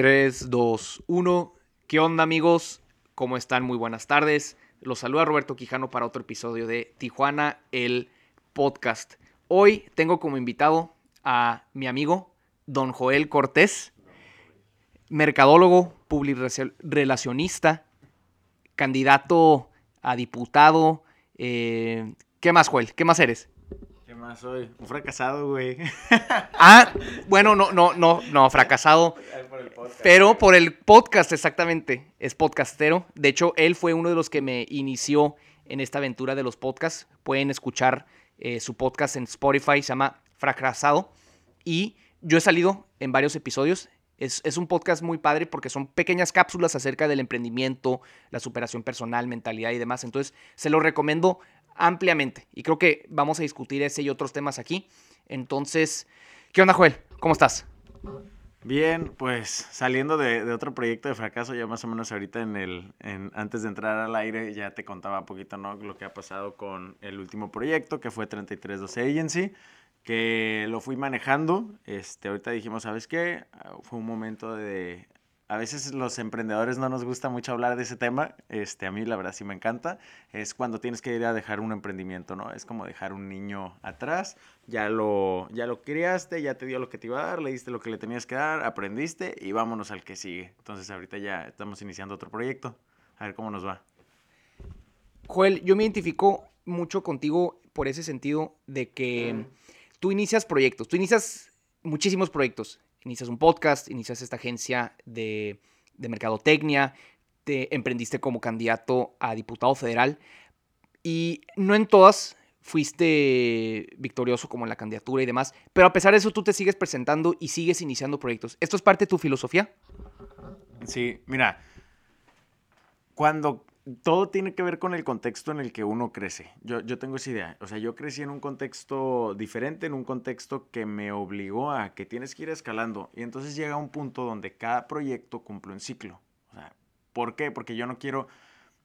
3, 2, 1. ¿Qué onda amigos? ¿Cómo están? Muy buenas tardes. Los saluda Roberto Quijano para otro episodio de Tijuana, el podcast. Hoy tengo como invitado a mi amigo Don Joel Cortés, mercadólogo, relacionista, candidato a diputado. Eh, ¿Qué más, Joel? ¿Qué más eres? ¿Qué más soy? Un fracasado, güey. Ah, bueno, no, no, no, no, fracasado. pero por el podcast, exactamente. Es podcastero. De hecho, él fue uno de los que me inició en esta aventura de los podcasts. Pueden escuchar eh, su podcast en Spotify, se llama Fracasado. Y yo he salido en varios episodios. Es, es, un podcast muy padre porque son pequeñas cápsulas acerca del emprendimiento, la superación personal, mentalidad y demás. Entonces, se lo recomiendo ampliamente. Y creo que vamos a discutir ese y otros temas aquí. Entonces, ¿qué onda, Joel? ¿Cómo estás? Bien, pues saliendo de, otro proyecto de fracaso, ya más o menos ahorita en el, en, antes de entrar al aire, ya te contaba un poquito, ¿no? Lo que ha pasado con el último proyecto, que fue 3312 Agency, que lo fui manejando. Este, ahorita dijimos, ¿sabes qué? Fue un momento de a veces los emprendedores no nos gusta mucho hablar de ese tema. Este, a mí la verdad sí me encanta. Es cuando tienes que ir a dejar un emprendimiento, ¿no? Es como dejar un niño atrás. Ya lo, ya lo criaste, ya te dio lo que te iba a dar, le diste lo que le tenías que dar, aprendiste y vámonos al que sigue. Entonces ahorita ya estamos iniciando otro proyecto. A ver cómo nos va. Joel, yo me identifico mucho contigo por ese sentido de que tú inicias proyectos, tú inicias muchísimos proyectos inicias un podcast, inicias esta agencia de, de mercadotecnia, te emprendiste como candidato a diputado federal y no en todas fuiste victorioso como en la candidatura y demás, pero a pesar de eso tú te sigues presentando y sigues iniciando proyectos. ¿Esto es parte de tu filosofía? Sí, mira, cuando todo tiene que ver con el contexto en el que uno crece. Yo, yo tengo esa idea. O sea, yo crecí en un contexto diferente, en un contexto que me obligó a que tienes que ir escalando. Y entonces llega un punto donde cada proyecto cumple un ciclo. O sea, ¿por qué? Porque yo no quiero...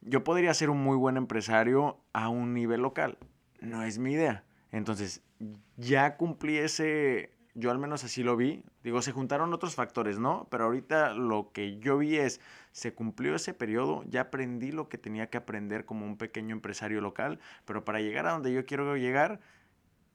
Yo podría ser un muy buen empresario a un nivel local. No es mi idea. Entonces, ya cumplí ese, yo al menos así lo vi. Digo, se juntaron otros factores, ¿no? Pero ahorita lo que yo vi es, se cumplió ese periodo, ya aprendí lo que tenía que aprender como un pequeño empresario local, pero para llegar a donde yo quiero llegar,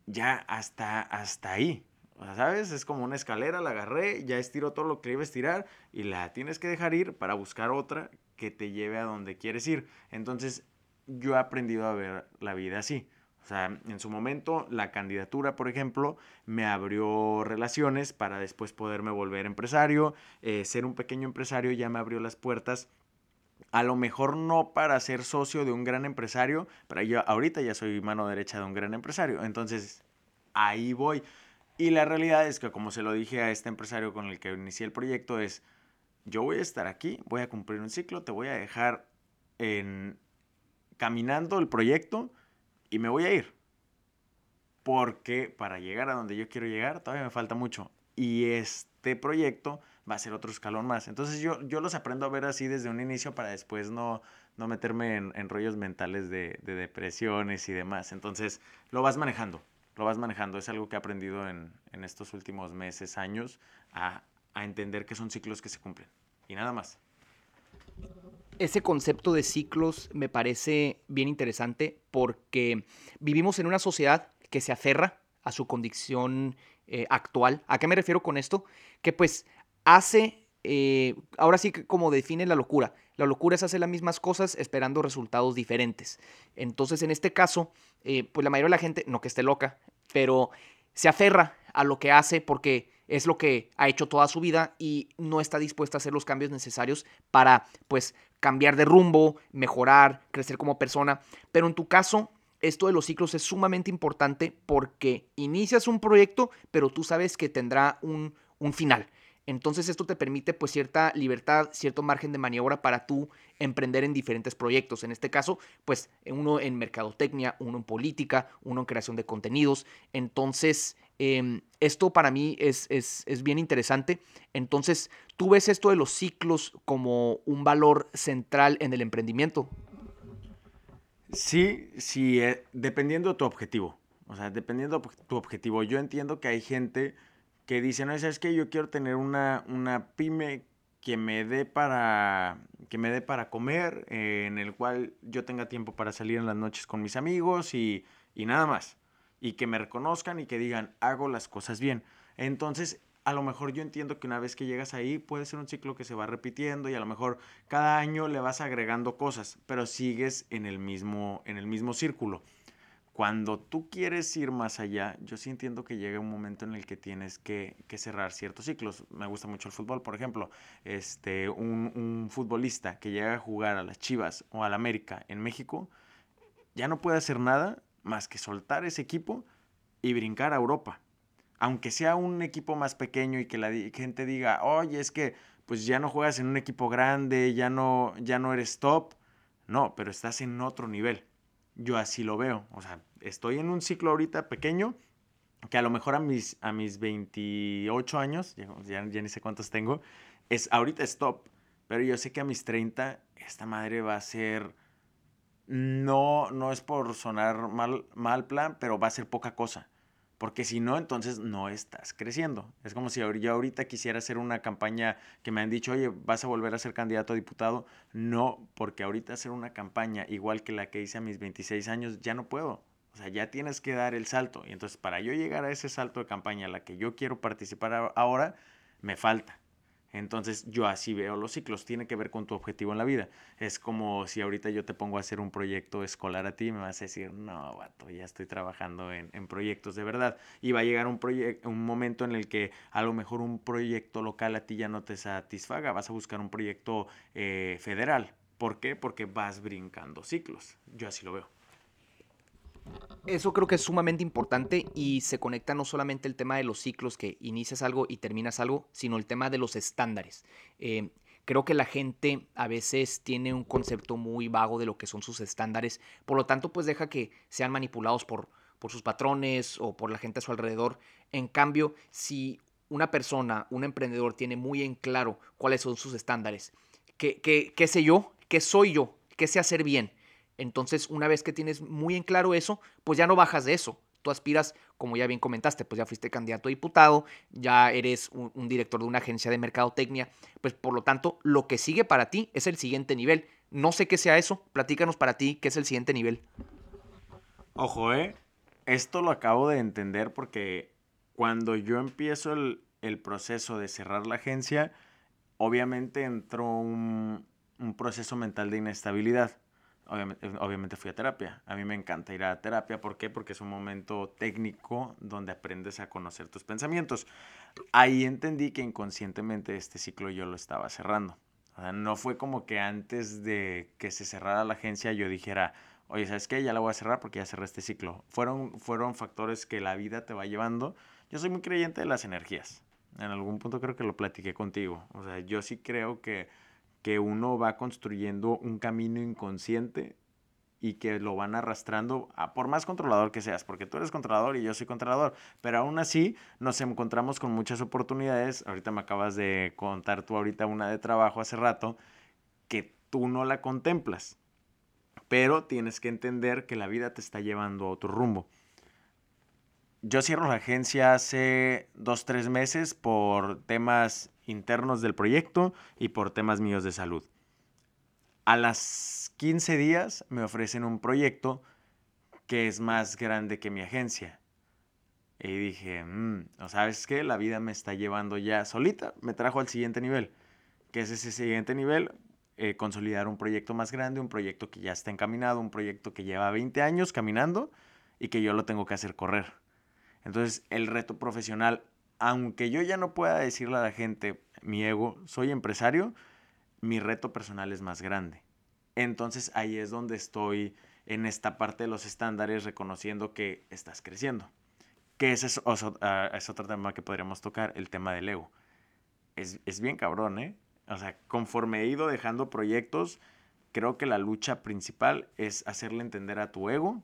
ya hasta, hasta ahí. O sea, ¿sabes? Es como una escalera, la agarré, ya estiro todo lo que iba a estirar y la tienes que dejar ir para buscar otra que te lleve a donde quieres ir. Entonces, yo he aprendido a ver la vida así. O sea, en su momento la candidatura, por ejemplo, me abrió relaciones para después poderme volver empresario. Eh, ser un pequeño empresario ya me abrió las puertas. A lo mejor no para ser socio de un gran empresario, pero yo ahorita ya soy mano derecha de un gran empresario. Entonces, ahí voy. Y la realidad es que, como se lo dije a este empresario con el que inicié el proyecto, es, yo voy a estar aquí, voy a cumplir un ciclo, te voy a dejar en, caminando el proyecto y me voy a ir. Porque para llegar a donde yo quiero llegar todavía me falta mucho. Y este proyecto va a ser otro escalón más. Entonces yo, yo los aprendo a ver así desde un inicio para después no, no meterme en, rollos mentales de, depresiones y demás. Entonces lo vas manejando, lo vas manejando. Es algo que he aprendido en, estos últimos meses, años, a, a entender que son ciclos que se cumplen. Y nada más ese concepto de ciclos me parece bien interesante porque vivimos en una sociedad que se aferra a su condición eh, actual. ¿A qué me refiero con esto? Que pues hace, eh, ahora sí que como define la locura. La locura es hacer las mismas cosas esperando resultados diferentes. Entonces en este caso, eh, pues la mayoría de la gente, no que esté loca, pero se aferra a lo que hace porque es lo que ha hecho toda su vida y no está dispuesta a hacer los cambios necesarios para pues cambiar de rumbo, mejorar, crecer como persona. Pero en tu caso, esto de los ciclos es sumamente importante porque inicias un proyecto, pero tú sabes que tendrá un, un final. Entonces esto te permite pues cierta libertad, cierto margen de maniobra para tú emprender en diferentes proyectos. En este caso, pues uno en mercadotecnia, uno en política, uno en creación de contenidos. Entonces, em, esto para mí es, es, es bien interesante. Entonces, ¿tú ves esto de los ciclos como un valor central en el emprendimiento? Sí, sí, eh, dependiendo de tu objetivo. O sea, dependiendo de tu objetivo. Yo entiendo que hay gente que dice, no, ¿sabes que Yo quiero tener una, una pyme que me dé para que me dé para comer, eh, en el cual yo tenga tiempo para salir en las noches con mis amigos y, y nada más. Y que me reconozcan y que digan, hago las cosas bien. Entonces, a lo mejor yo entiendo que una vez que llegas ahí puede ser un ciclo que se va repitiendo y a lo mejor cada año le vas agregando cosas, pero sigues en el mismo, en el mismo círculo. Cuando tú quieres ir más allá, yo sí entiendo que llega un momento en el que tienes que, cerrar ciertos ciclos. Me gusta mucho el fútbol, por ejemplo. Este, un, un futbolista que llega a jugar a las Chivas o al América en México, ya no puede hacer nada más que soltar ese equipo y brincar a Europa aunque sea un equipo más pequeño y que la gente diga, oye, es que pues ya no juegas en un equipo grande, ya no, ya no eres top. No, pero estás en otro nivel. Yo así lo veo. O sea, estoy en un ciclo ahorita pequeño que a lo mejor a mis, a mis 28 años, ya, ya ni sé cuántos tengo, es, ahorita es top. Pero yo sé que a mis 30 esta madre va a ser... No, no es por sonar mal, mal plan, pero va a ser poca cosa. Porque si no, entonces no estás creciendo. Es como si yo ahorita quisiera hacer una campaña que me han dicho, oye, vas a volver a ser candidato a diputado. No, porque ahorita hacer una campaña igual que la que hice a mis 26 años, ya no puedo. O sea, ya tienes que dar el salto. Y entonces para yo llegar a ese salto de campaña a la que yo quiero participar ahora, me falta. Entonces yo así veo los ciclos, tiene que ver con tu objetivo en la vida. Es como si ahorita yo te pongo a hacer un proyecto escolar a ti, me vas a decir, no, vato, ya estoy trabajando en, proyectos de verdad. Y va a llegar un, un momento en el que a lo mejor un proyecto local a ti ya no te satisfaga, vas a buscar un proyecto eh, federal. ¿Por qué? Porque vas brincando ciclos. Yo así lo veo. Eso creo que es sumamente importante y se conecta no solamente el tema de los ciclos, que inicias algo y terminas algo, sino el tema de los estándares. Eh, creo que la gente a veces tiene un concepto muy vago de lo que son sus estándares, por lo tanto pues deja que sean manipulados por, por sus patrones o por la gente a su alrededor. En cambio, si una persona, un emprendedor tiene muy en claro cuáles son sus estándares, qué, qué, qué sé yo, qué soy yo, qué sé hacer bien, entonces, una vez que tienes muy en claro eso, pues ya no bajas de eso. Tú aspiras, como ya bien comentaste, pues ya fuiste candidato a diputado, ya eres un, director de una agencia de mercadotecnia, pues por lo tanto, lo que sigue para ti es el siguiente nivel. No sé qué sea eso, platícanos para ti qué es el siguiente nivel. Ojo, ¿eh? Esto lo acabo de entender porque cuando yo empiezo el, proceso de cerrar la agencia, obviamente entró un proceso mental de inestabilidad obviamente, fui a terapia. A mí me encanta ir a terapia. ¿Por qué? Porque es un momento técnico donde aprendes a conocer tus pensamientos. Ahí entendí que inconscientemente este ciclo yo lo estaba cerrando. No fue como que antes de que se cerrara la agencia yo dijera, oye, ¿sabes qué? Ya la voy a cerrar porque ya cerré este ciclo. Fueron, fueron factores que la vida te va llevando. Yo soy muy creyente de las energías. En algún punto creo que lo platiqué contigo. O sea, yo sí creo que que uno va construyendo un camino inconsciente y que lo van arrastrando, a, por más controlador que seas, porque tú eres controlador y yo soy controlador, pero aún así nos encontramos con muchas oportunidades. Ahorita me acabas de contar tú ahorita una de trabajo hace rato, que tú no la contemplas, pero tienes que entender que la vida te está llevando a otro rumbo. Yo cierro la agencia hace dos, tres meses por temas internos del proyecto y por temas míos de salud. A las 15 días me ofrecen un proyecto que es más grande que mi agencia. Y dije, mmm, ¿sabes qué? La vida me está llevando ya solita, me trajo al siguiente nivel. ¿Qué es ese siguiente nivel? Eh, consolidar un proyecto más grande, un proyecto que ya está encaminado, un proyecto que lleva 20 años caminando y que yo lo tengo que hacer correr. Entonces, el reto profesional aunque yo ya no pueda decirle a la gente, mi ego, soy empresario, mi reto personal es más grande. Entonces ahí es donde estoy en esta parte de los estándares reconociendo que estás creciendo. Que ese es, ah, otro tema que podríamos tocar, el tema del ego. Es, es bien cabrón, ¿eh? O sea, conforme he ido dejando proyectos, creo que la lucha principal es hacerle entender a tu ego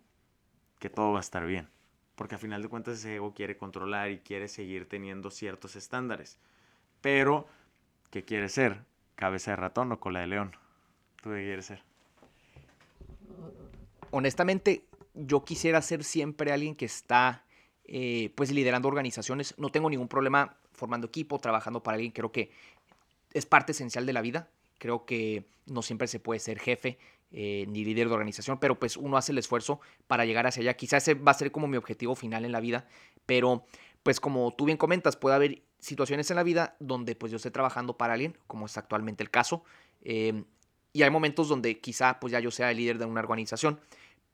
que todo va a estar bien porque a final de cuentas ese ego quiere controlar y quiere seguir teniendo ciertos estándares. Pero, ¿qué quiere ser? ¿Cabeza de ratón o cola de león? ¿Tú qué quieres ser? Honestamente, yo quisiera ser siempre alguien que está eh, pues liderando organizaciones. No tengo ningún problema formando equipo, trabajando para alguien. Creo que es parte esencial de la vida. Creo que no siempre se puede ser jefe eh, ni líder de organización, pero pues uno hace el esfuerzo para llegar hacia allá. Quizás ese va a ser como mi objetivo final en la vida, pero pues como tú bien comentas, puede haber situaciones en la vida donde pues yo esté trabajando para alguien, como es actualmente el caso, em, y hay momentos donde quizá pues ya yo sea el líder de una organización,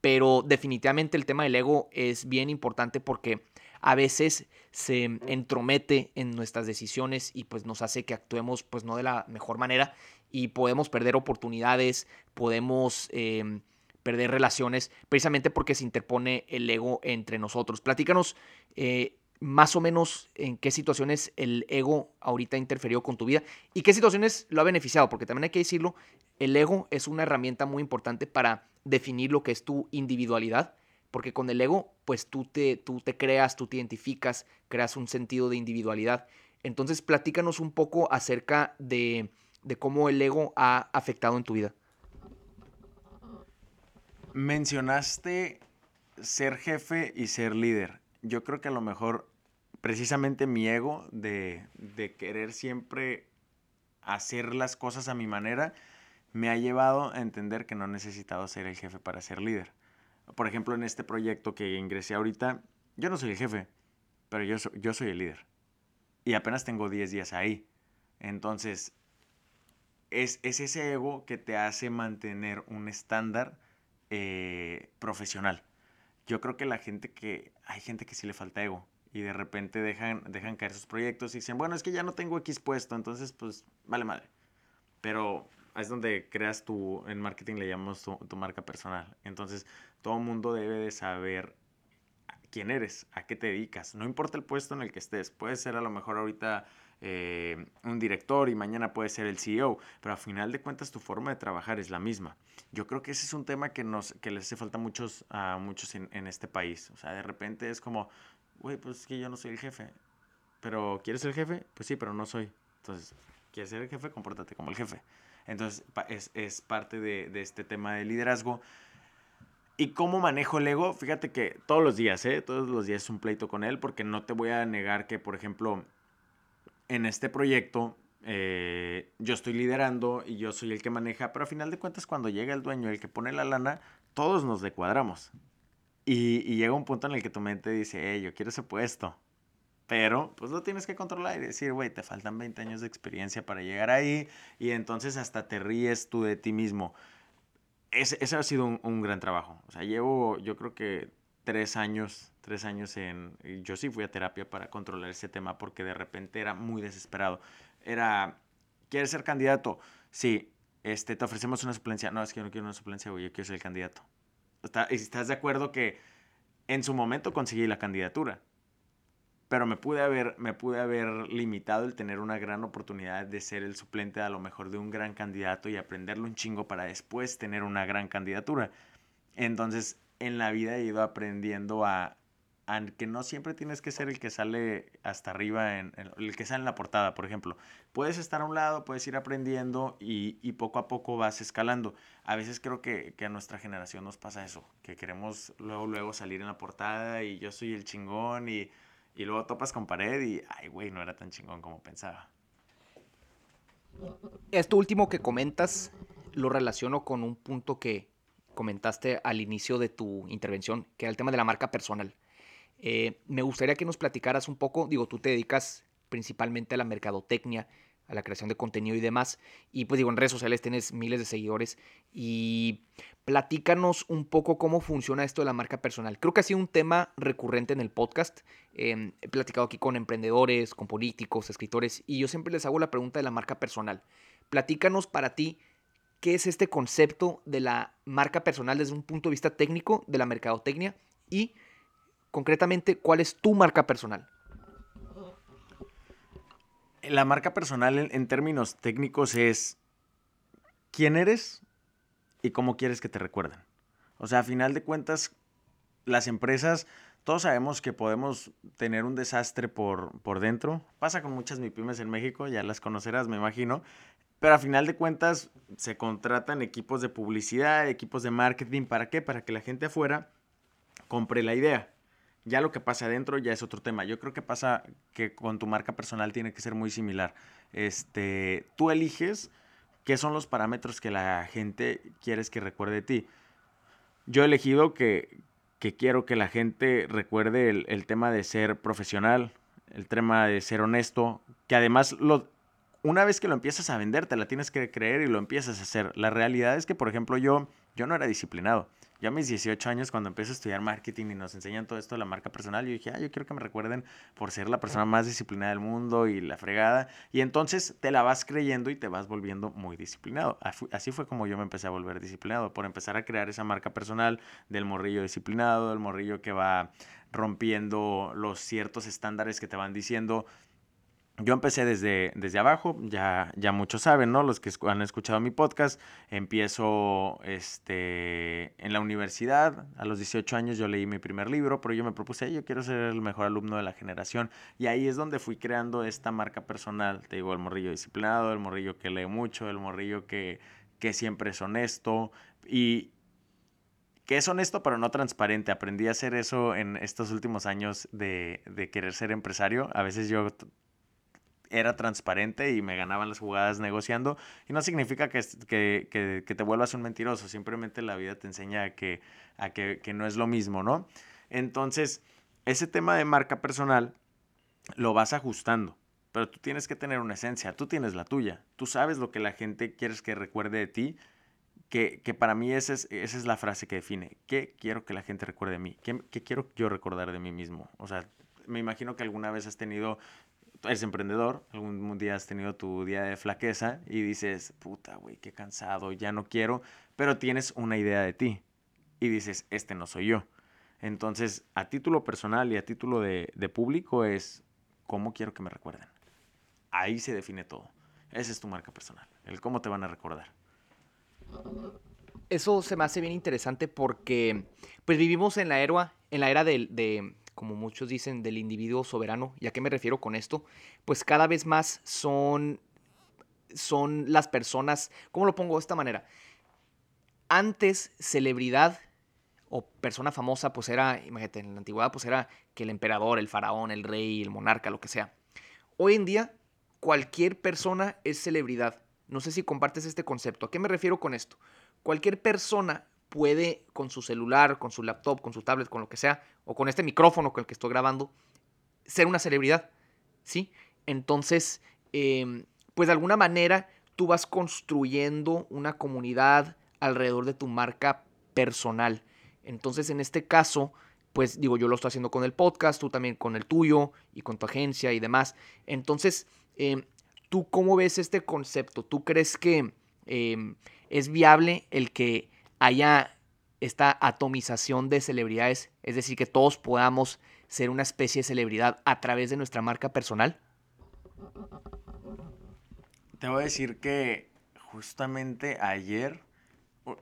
pero definitivamente el tema del ego es bien importante porque a veces se entromete en nuestras decisiones y pues nos hace que actuemos pues no de la mejor manera y podemos perder oportunidades, podemos em, perder relaciones precisamente porque se interpone el ego entre nosotros. Platícanos eh, más o menos en qué situaciones el ego ahorita ha interferido con tu vida y qué situaciones lo ha beneficiado, porque también hay que decirlo, el ego es una herramienta muy importante para definir lo que es tu individualidad, porque con el ego, pues tú te, tú te creas, tú te identificas, creas un sentido de individualidad. Entonces, platícanos un poco acerca de, de cómo el ego ha afectado en tu vida. Mencionaste ser jefe y ser líder. Yo creo que a lo mejor precisamente mi ego de, de querer siempre hacer las cosas a mi manera me ha llevado a entender que no he necesitado ser el jefe para ser líder. Por ejemplo, en este proyecto que ingresé ahorita, yo no soy el jefe, pero yo, yo soy el líder. Y apenas tengo 10 días ahí. Entonces, es, ese ego que te hace mantener un estándar eh, profesional. Yo creo que la gente que, hay gente que sí le falta ego y de repente dejan, dejan caer sus proyectos y dicen, bueno, es que ya no tengo X puesto, entonces pues vale madre. Pero es donde creas tu, en marketing le llamamos tu, marca personal. Entonces todo mundo debe de saber quién eres, a qué te dedicas. No importa el puesto en el que estés. Puede ser a lo mejor ahorita eh, un director y mañana puede ser el CEO, pero a final de cuentas tu forma de trabajar es la misma. Yo creo que ese es un tema que, nos, que les hace falta muchos, a muchos en, en este país. O sea, de repente es como, güey, pues es que yo no soy el jefe. Pero, ¿quieres ser el jefe? Pues sí, pero no soy. Entonces, ¿quieres ser el jefe? Compórtate como el jefe. Entonces, es, es parte de, de, este tema de liderazgo. ¿Y cómo manejo el ego? Fíjate que todos los días, ¿eh? Todos los días es un pleito con él, porque no te voy a negar que, por ejemplo, en este proyecto eh, yo estoy liderando y yo soy el que maneja, pero a final de cuentas, cuando llega el dueño, el que pone la lana, todos nos decuadramos. Y, llega un punto en el que tu mente dice, hey, yo quiero ese puesto. Pero, pues lo tienes que controlar y decir, güey, te faltan 20 años de experiencia para llegar ahí. Y entonces hasta te ríes tú de ti mismo. Ese, ese ha sido un, gran trabajo. O sea, llevo, yo creo que tres años, tres años en... Yo sí fui a terapia para controlar ese tema porque de repente era muy desesperado. Era, ¿quieres ser candidato? Sí. Este, te ofrecemos una suplencia. No, es que yo no quiero una suplencia, güey, yo quiero ser el candidato estás de acuerdo que en su momento conseguí la candidatura, pero me pude haber, me pude haber limitado el tener una gran oportunidad de ser el suplente a lo mejor de un gran candidato y aprenderlo un chingo para después tener una gran candidatura. Entonces, en la vida he ido aprendiendo a, que no siempre tienes que ser el que sale hasta arriba, en, el que sale en la portada, por ejemplo. Puedes estar a un lado, puedes ir aprendiendo y, poco a poco vas escalando. A veces creo que, a nuestra generación nos pasa eso, que queremos luego, luego salir en la portada y yo soy el chingón y, y luego topas con pared y, ay, güey, no era tan chingón como pensaba. Esto último que comentas lo relaciono con un punto que comentaste al inicio de tu intervención, que era el tema de la marca personal. Eh, me gustaría que nos platicaras un poco, digo, tú te dedicas principalmente a la mercadotecnia, a la creación de contenido y demás, y pues digo, en redes sociales tienes miles de seguidores, y platícanos un poco cómo funciona esto de la marca personal. Creo que ha sido un tema recurrente en el podcast, em, he platicado aquí con emprendedores, con políticos, escritores, y yo siempre les hago la pregunta de la marca personal. Platícanos para ti qué es este concepto de la marca personal desde un punto de vista técnico de la mercadotecnia y concretamente, ¿cuál es tu marca personal? La marca personal en, términos técnicos es quién eres y cómo quieres que te recuerden. O sea, a final de cuentas, las empresas, todos sabemos que podemos tener un desastre por, por dentro. Pasa con muchas MIPIMES en México, ya las conocerás, me imagino. Pero a final de cuentas, se contratan equipos de publicidad, equipos de marketing. ¿Para qué? Para que la gente afuera compre la idea. Ya lo que pasa adentro ya es otro tema. Yo creo que pasa que con tu marca personal tiene que ser muy similar. este, tú eliges qué son los parámetros que la gente quieres que recuerde de ti. Yo he elegido que, quiero que la gente recuerde el, el, tema de ser profesional, el tema de ser honesto, que además lo, una vez que lo empiezas a vender, te la tienes que creer y lo empiezas a hacer. La realidad es que, por ejemplo, yo, yo no era disciplinado. Yo a mis 18 años, cuando empecé a estudiar marketing y nos enseñan todo esto de la marca personal, yo dije, ah, yo quiero que me recuerden por ser la persona más disciplinada del mundo y la fregada. Y entonces te la vas creyendo y te vas volviendo muy disciplinado. Así fue como yo me empecé a volver disciplinado, por empezar a crear esa marca personal del morrillo disciplinado, del morrillo que va rompiendo los ciertos estándares que te van diciendo yo empecé desde, desde abajo, ya, ya muchos saben, ¿no? Los que han escuchado mi podcast, empiezo este, en la universidad, a los 18 años yo leí mi primer libro, pero yo me propuse, yo quiero ser el mejor alumno de la generación, y ahí es donde fui creando esta marca personal, te digo, el morrillo disciplinado, el morrillo que lee mucho, el morrillo que, que siempre es honesto, y, que es honesto pero no transparente. Aprendí a hacer eso en estos últimos años de, de, querer ser empresario. A veces yo era transparente y me ganaban las jugadas negociando. Y no significa que, que, que, te vuelvas un mentiroso, simplemente la vida te enseña a, que, que, que no es lo mismo, ¿no? Entonces, ese tema de marca personal lo vas ajustando. Pero tú tienes que tener una esencia, tú tienes la tuya, tú sabes lo que la gente quieres que recuerde de ti, que, que, para mí esa es, esa es la frase que define. ¿Qué quiero que la gente recuerde de mí? ¿Qué, ¿Qué, quiero yo recordar de mí mismo? O sea, me imagino que alguna vez has tenido eres emprendedor, algún día has tenido tu día de flaqueza y dices, puta, güey, qué cansado, ya no quiero, pero tienes una idea de ti y dices, este no soy yo. Entonces, a título personal y a título de, de público es cómo quiero que me recuerden. Ahí se define todo. Esa es tu marca personal, el cómo te van a recordar. Eso se me hace bien interesante porque pues vivimos en la era, en la era de, de como muchos dicen, del individuo soberano. ¿Y a qué me refiero con esto? Pues cada vez más son, son las personas, ¿cómo lo pongo de esta manera? Antes, celebridad o persona famosa, pues era, imagínate, en la antigüedad, pues era que el emperador, el faraón, el rey, el monarca, lo que sea. Hoy en día, cualquier persona es celebridad. No sé si compartes este concepto. ¿A qué me refiero con esto? Cualquier persona puede con su celular, con su laptop, con su tablet, con lo que sea, o con este micrófono con el que estoy grabando, ser una celebridad, ¿sí? Entonces, em, pues de alguna manera tú vas construyendo una comunidad alrededor de tu marca personal. Entonces, en este caso, pues digo, yo lo estoy haciendo con el podcast, tú también con el tuyo y con tu agencia y demás. Entonces, em, ¿tú cómo ves este concepto? ¿Tú crees que em, es viable el que haya esta atomización de celebridades, es decir, que todos podamos ser una especie de celebridad a través de nuestra marca personal? Te voy a decir que justamente ayer,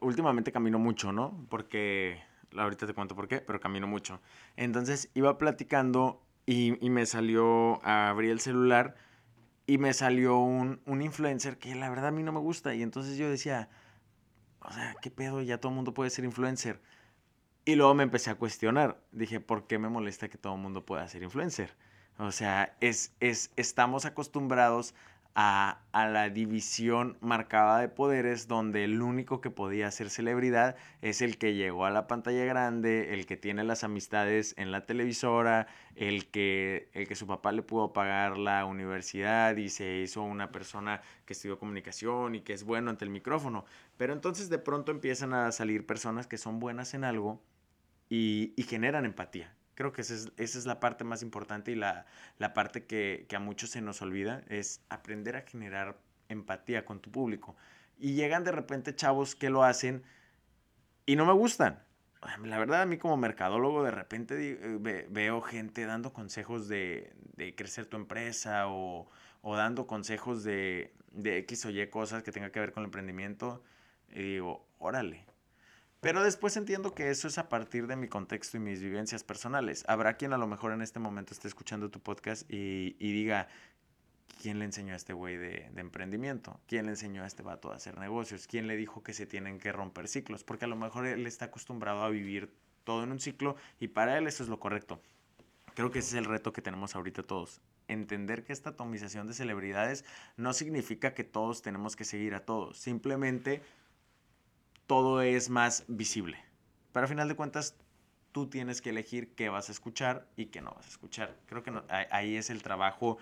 últimamente camino mucho, ¿no? Porque, ahorita te cuento por qué, pero camino mucho. Entonces iba platicando y, me salió, abrí el celular y me salió un, un influencer que la verdad a mí no me gusta. Y entonces yo decía, o sea, ¿qué pedo? Ya todo el mundo puede ser influencer. Y luego me empecé a cuestionar. Dije, ¿por qué me molesta que todo el mundo pueda ser influencer? O sea, es, es, estamos acostumbrados a, la división marcada de poderes donde el único que podía ser celebridad es el que llegó a la pantalla grande, el que tiene las amistades en la televisora, el que, el que su papá le pudo pagar la universidad y se hizo una persona que estudió comunicación y que es bueno ante el micrófono. Pero entonces de pronto empiezan a salir personas que son buenas en algo y, y generan empatía Creo que esa es, la parte más importante y la, parte que, a muchos se nos olvida, es aprender a generar empatía con tu público. Y llegan de repente chavos que lo hacen y no me gustan. La verdad, a mí como mercadólogo, de repente eh, veo gente dando consejos de, crecer tu empresa o, dando consejos de, de X o Y cosas que tenga que ver con el emprendimiento. Y digo, órale, pero después entiendo que eso es a partir de mi contexto y mis vivencias personales. Habrá quien a lo mejor en este momento esté escuchando tu podcast y, diga, ¿quién le enseñó a este güey de, emprendimiento? ¿Quién le enseñó a este vato a hacer negocios? ¿Quién le dijo que se tienen que romper ciclos? Porque a lo mejor él está acostumbrado a vivir todo en un ciclo y para él eso es lo correcto. Creo que ese es el reto que tenemos ahorita todos. entender que esta atomización de celebridades no significa que todos tenemos que seguir a todos, simplemente todo es más visible. Pero al final de cuentas, tú tienes que elegir qué vas a escuchar y qué no vas a escuchar. Creo que ahí es el trabajo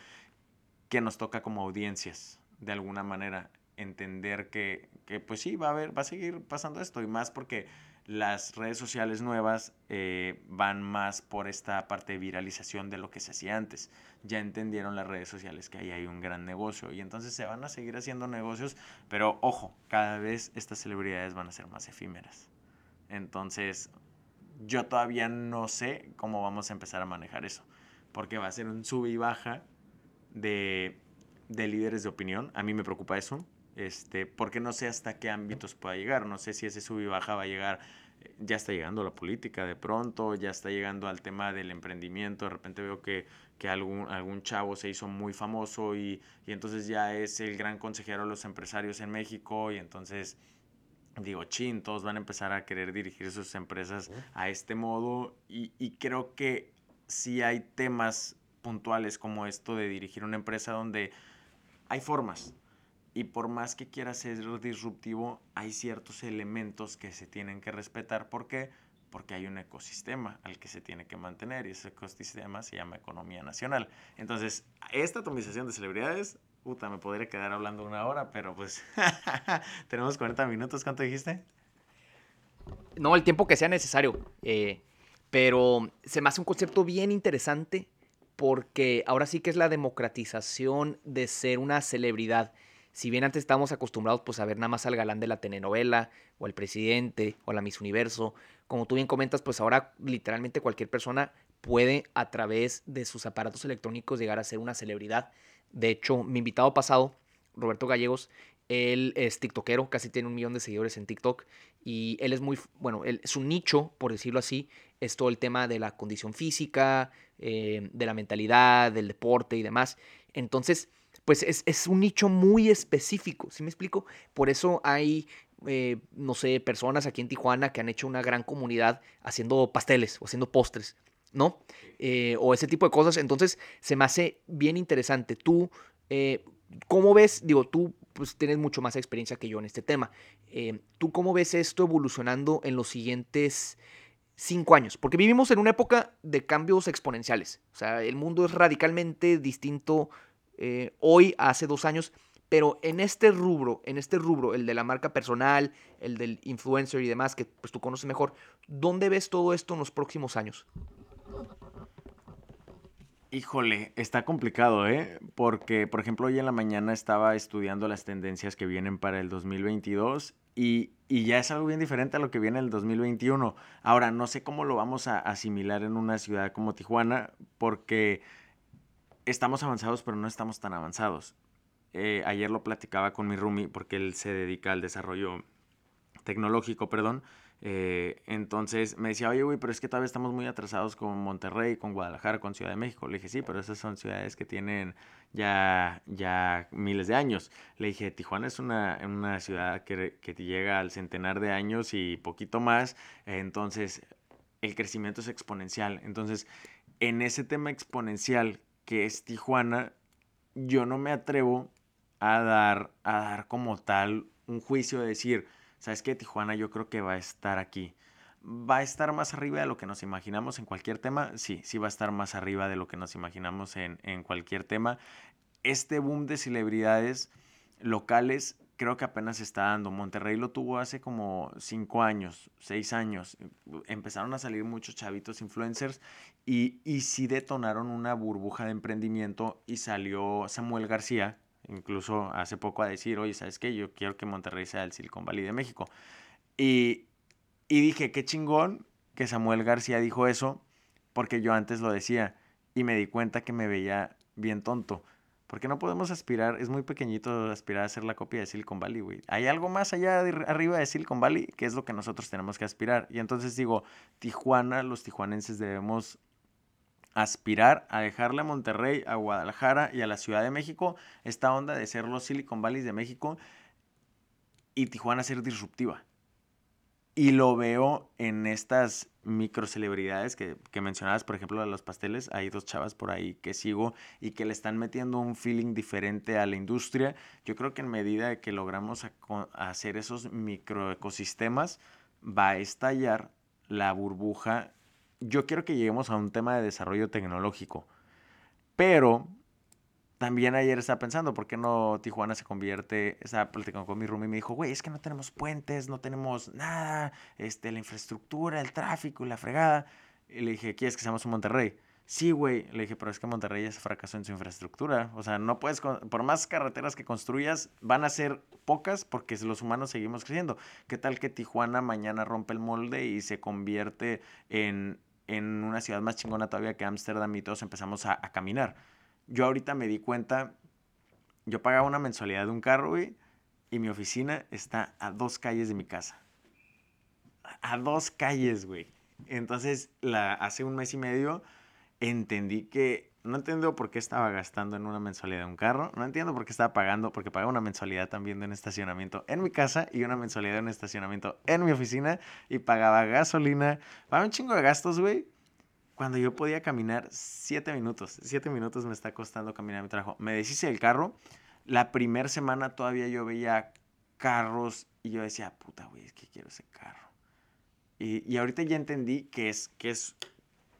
que nos toca como audiencias, de alguna manera, entender que, que pues sí, va a haber, va a seguir pasando esto, y más porque las redes sociales nuevas eh, van más por esta parte de viralización de lo que se hacía antes. Ya entendieron las redes sociales que ahí hay un gran negocio y entonces se van a seguir haciendo negocios, pero ojo, cada vez estas celebridades van a ser más efímeras. Entonces, yo todavía no sé cómo vamos a empezar a manejar eso, porque va a ser un sub y baja de, de líderes de opinión. A mí me preocupa eso este, porque no sé hasta qué ámbitos pueda llegar, no sé si ese sub y baja va a llegar, eh, ya está llegando a la política de pronto, ya está llegando al tema del emprendimiento, de repente veo que, que algún, algún chavo se hizo muy famoso y, y entonces ya es el gran consejero de los empresarios en México y entonces digo, chin, todos van a empezar a querer dirigir sus empresas a este modo y, y, creo que sí hay temas puntuales como esto de dirigir una empresa donde hay formas, y por más que quiera ser disruptivo, hay ciertos elementos que se tienen que respetar. ¿Por qué? Porque hay un ecosistema al que se tiene que mantener y ese ecosistema se llama economía nacional. Entonces, esta atomización de celebridades, puta, me podría quedar hablando una hora, pero pues tenemos 40 minutos. ¿Cuánto dijiste? No, el tiempo que sea necesario. Eh, pero se me hace un concepto bien interesante porque ahora sí que es la democratización de ser una celebridad si bien antes estábamos acostumbrados pues a ver nada más al galán de la telenovela o al presidente o la Miss Universo, como tú bien comentas, pues ahora literalmente cualquier persona puede a través de sus aparatos electrónicos llegar a ser una celebridad. De hecho, mi invitado pasado, Roberto Gallegos, él es tiktokero, casi tiene un millón de seguidores en TikTok y él es muy, bueno, él, su nicho, por decirlo así, es todo el tema de la condición física, eh, de la mentalidad, del deporte y demás. Entonces, pues es, un nicho muy específico, ¿sí me explico? Por eso hay, eh, no sé, personas aquí en Tijuana que han hecho una gran comunidad haciendo pasteles o haciendo postres, ¿no? Eh, o ese tipo de cosas. Entonces, se me hace bien interesante. Tú, eh, ¿cómo ves? Digo, tú pues tienes mucho más experiencia que yo en este tema. ¿Tú cómo ves esto evolucionando en los siguientes cinco años? Porque vivimos en una época de cambios exponenciales. O sea, el mundo es radicalmente distinto eh, hoy, hace dos años, pero en este rubro, en este rubro, el de la marca personal, el del influencer y demás, que pues tú conoces mejor, ¿dónde ves todo esto en los próximos años? Híjole, está complicado, ¿eh? Porque, por ejemplo, hoy en la mañana estaba estudiando las tendencias que vienen para el 2022 y, y, ya es algo bien diferente a lo que viene el 2021. Ahora, no sé cómo lo vamos a asimilar en una ciudad como Tijuana, porque estamos avanzados, pero no estamos tan avanzados. Eh, ayer lo platicaba con mi roomie porque él se dedica al desarrollo tecnológico, perdón. Eh, entonces me decía, oye, güey, pero es que todavía estamos muy atrasados con Monterrey, con Guadalajara, con Ciudad de México. Le dije, sí, pero esas son ciudades que tienen ya, ya miles de años. Le dije, Tijuana es una, una ciudad que, que llega al centenar de años y poquito más. entonces, el crecimiento es exponencial. Entonces, en ese tema exponencial que es Tijuana, yo no me atrevo a dar, a dar como tal un juicio de decir, ¿sabes qué? Tijuana yo creo que va a estar aquí. ¿Va a estar más arriba de lo que nos imaginamos en cualquier tema? Sí, sí va a estar más arriba de lo que nos imaginamos en, en cualquier tema. Este boom de celebridades locales creo que apenas está dando. Monterrey lo tuvo hace como cinco años, seis años. Empezaron a salir muchos chavitos influencers y, y sí detonaron una burbuja de emprendimiento y salió Samuel García, incluso hace poco a decir, oye, ¿sabes qué? Yo quiero que Monterrey sea el Silicon Valley de México. Y, y dije, qué chingón que Samuel García dijo eso, porque yo antes lo decía y me di cuenta que me veía bien tonto porque no podemos aspirar, es muy pequeñito aspirar a ser la copia de Silicon Valley, güey. Hay algo más allá de arriba de Silicon Valley que es lo que nosotros tenemos que aspirar. Y entonces digo, Tijuana, los tijuanenses debemos aspirar a dejarle a Monterrey, a Guadalajara y a la Ciudad de México esta onda de ser los Silicon Valleys de México y Tijuana ser disruptiva. Y lo veo en estas microcelebridades que, que mencionabas, por ejemplo, de los pasteles. Hay dos chavas por ahí que sigo y que le están metiendo un feeling diferente a la industria. Yo creo que en medida que logramos hacer esos microecosistemas, va a estallar la burbuja. Yo quiero que lleguemos a un tema de desarrollo tecnológico. Pero también ayer estaba pensando, ¿por qué no Tijuana se convierte? Estaba platicando con mi room y me dijo, güey, es que no tenemos puentes, no tenemos nada, este, la infraestructura, el tráfico la fregada. Y le dije, ¿quieres que seamos un Monterrey? Sí, güey. Le dije, pero es que Monterrey ya se fracasó en su infraestructura. O sea, no puedes, por más carreteras que construyas, van a ser pocas porque los humanos seguimos creciendo. ¿Qué tal que Tijuana mañana rompe el molde y se convierte en, en una ciudad más chingona todavía que Ámsterdam y todos empezamos a, a caminar? Yo ahorita me di cuenta, yo pagaba una mensualidad de un carro, güey, y mi oficina está a dos calles de mi casa. A dos calles, güey. Entonces, la, hace un mes y medio entendí que no entiendo por qué estaba gastando en una mensualidad de un carro, no entiendo por qué estaba pagando, porque pagaba una mensualidad también de un estacionamiento en mi casa y una mensualidad de un estacionamiento en mi oficina y pagaba gasolina, pagaba un chingo de gastos, güey cuando yo podía caminar siete minutos. Siete minutos me está costando caminar mi trabajo. Me deshice del carro. La primera semana todavía yo veía carros y yo decía, puta, güey, es que quiero ese carro. Y, y, ahorita ya entendí que es, que, es,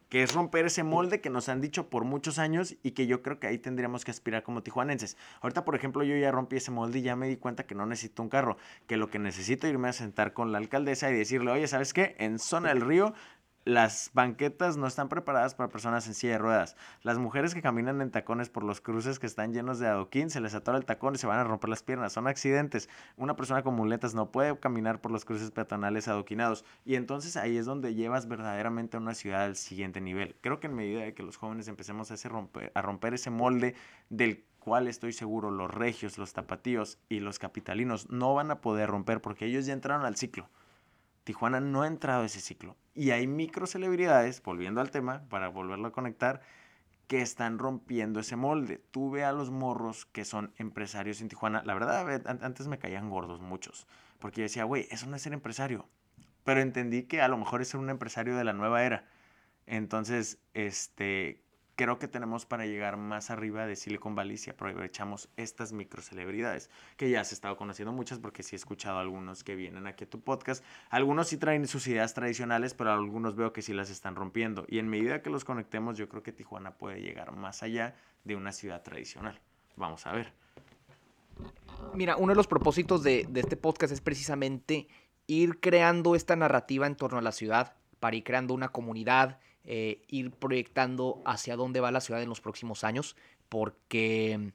que es romper ese molde que nos han dicho por muchos años y que yo creo que ahí tendríamos que aspirar como tijuanenses. Ahorita, por ejemplo, yo ya rompí ese molde y ya me di cuenta que no necesito un carro, que lo que necesito es irme a sentar con la alcaldesa y decirle, oye, ¿sabes qué? En Zona del Río las banquetas no están preparadas para personas en silla de ruedas. Las mujeres que caminan en tacones por los cruces que están llenos de adoquín, se les atora el tacón y se van a romper las piernas. Son accidentes. Una persona con muletas no puede caminar por los cruces peatonales adoquinados. Y entonces ahí es donde llevas verdaderamente a una ciudad al siguiente nivel. Creo que en medida de que los jóvenes empecemos a, romper, a romper ese molde del cual estoy seguro los regios, los tapatíos y los capitalinos no van a poder romper porque ellos ya entraron al ciclo. Tijuana no ha entrado a ese ciclo. Y hay micro celebridades, volviendo al tema, para volverlo a conectar, que están rompiendo ese molde. Tú ve a los morros que son empresarios en Tijuana. La verdad, antes me caían gordos muchos, porque yo decía, güey, eso no es ser empresario. Pero entendí que a lo mejor es ser un empresario de la nueva era. Entonces, este, creo que tenemos para llegar más arriba de Silicon Valley si aprovechamos estas microcelebridades, que ya has estado conociendo muchas porque sí he escuchado algunos que vienen aquí a tu podcast. Algunos sí traen sus ideas tradicionales, pero algunos veo que sí las están rompiendo. Y en medida que los conectemos, yo creo que Tijuana puede llegar más allá de una ciudad tradicional. Vamos a ver. Mira, uno de los propósitos de, de este podcast es precisamente ir creando esta narrativa en torno a la ciudad, para ir creando una comunidad, eh, ir proyectando hacia dónde va la ciudad en los próximos años, porque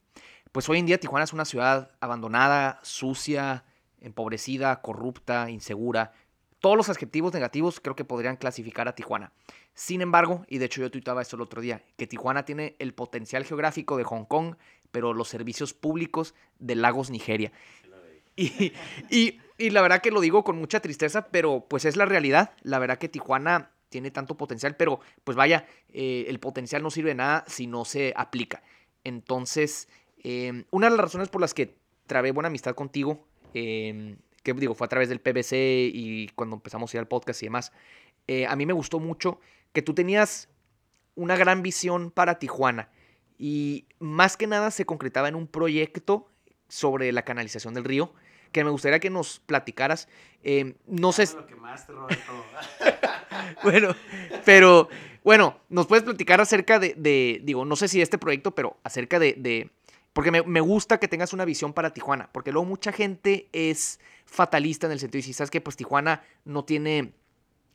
pues hoy en día Tijuana es una ciudad abandonada, sucia, empobrecida, corrupta, insegura. Todos los adjetivos negativos creo que podrían clasificar a Tijuana. Sin embargo, y de hecho yo tuitaba esto el otro día, que Tijuana tiene el potencial geográfico de Hong Kong, pero los servicios públicos de Lagos Nigeria. Y, y, y, la verdad que lo digo con mucha tristeza, pero pues es la realidad. La verdad que Tijuana tiene tanto potencial, pero pues vaya, eh, el potencial no sirve de nada si no se aplica. Entonces, em, una de las razones por las que trabé buena amistad contigo, em, que digo, fue a través del PBC y cuando empezamos a ir al podcast y demás, eh, a mí me gustó mucho que tú tenías una gran visión para Tijuana y más que nada se concretaba en un proyecto sobre la canalización del río que me gustaría que nos platicaras. Em, no sé. Lo que más te bueno, pero bueno, nos puedes platicar acerca de, digo, no sé si este proyecto, pero acerca de, porque me, gusta que tengas una visión para Tijuana, porque luego mucha gente es fatalista en el sentido de si sabes que pues Tijuana no tiene...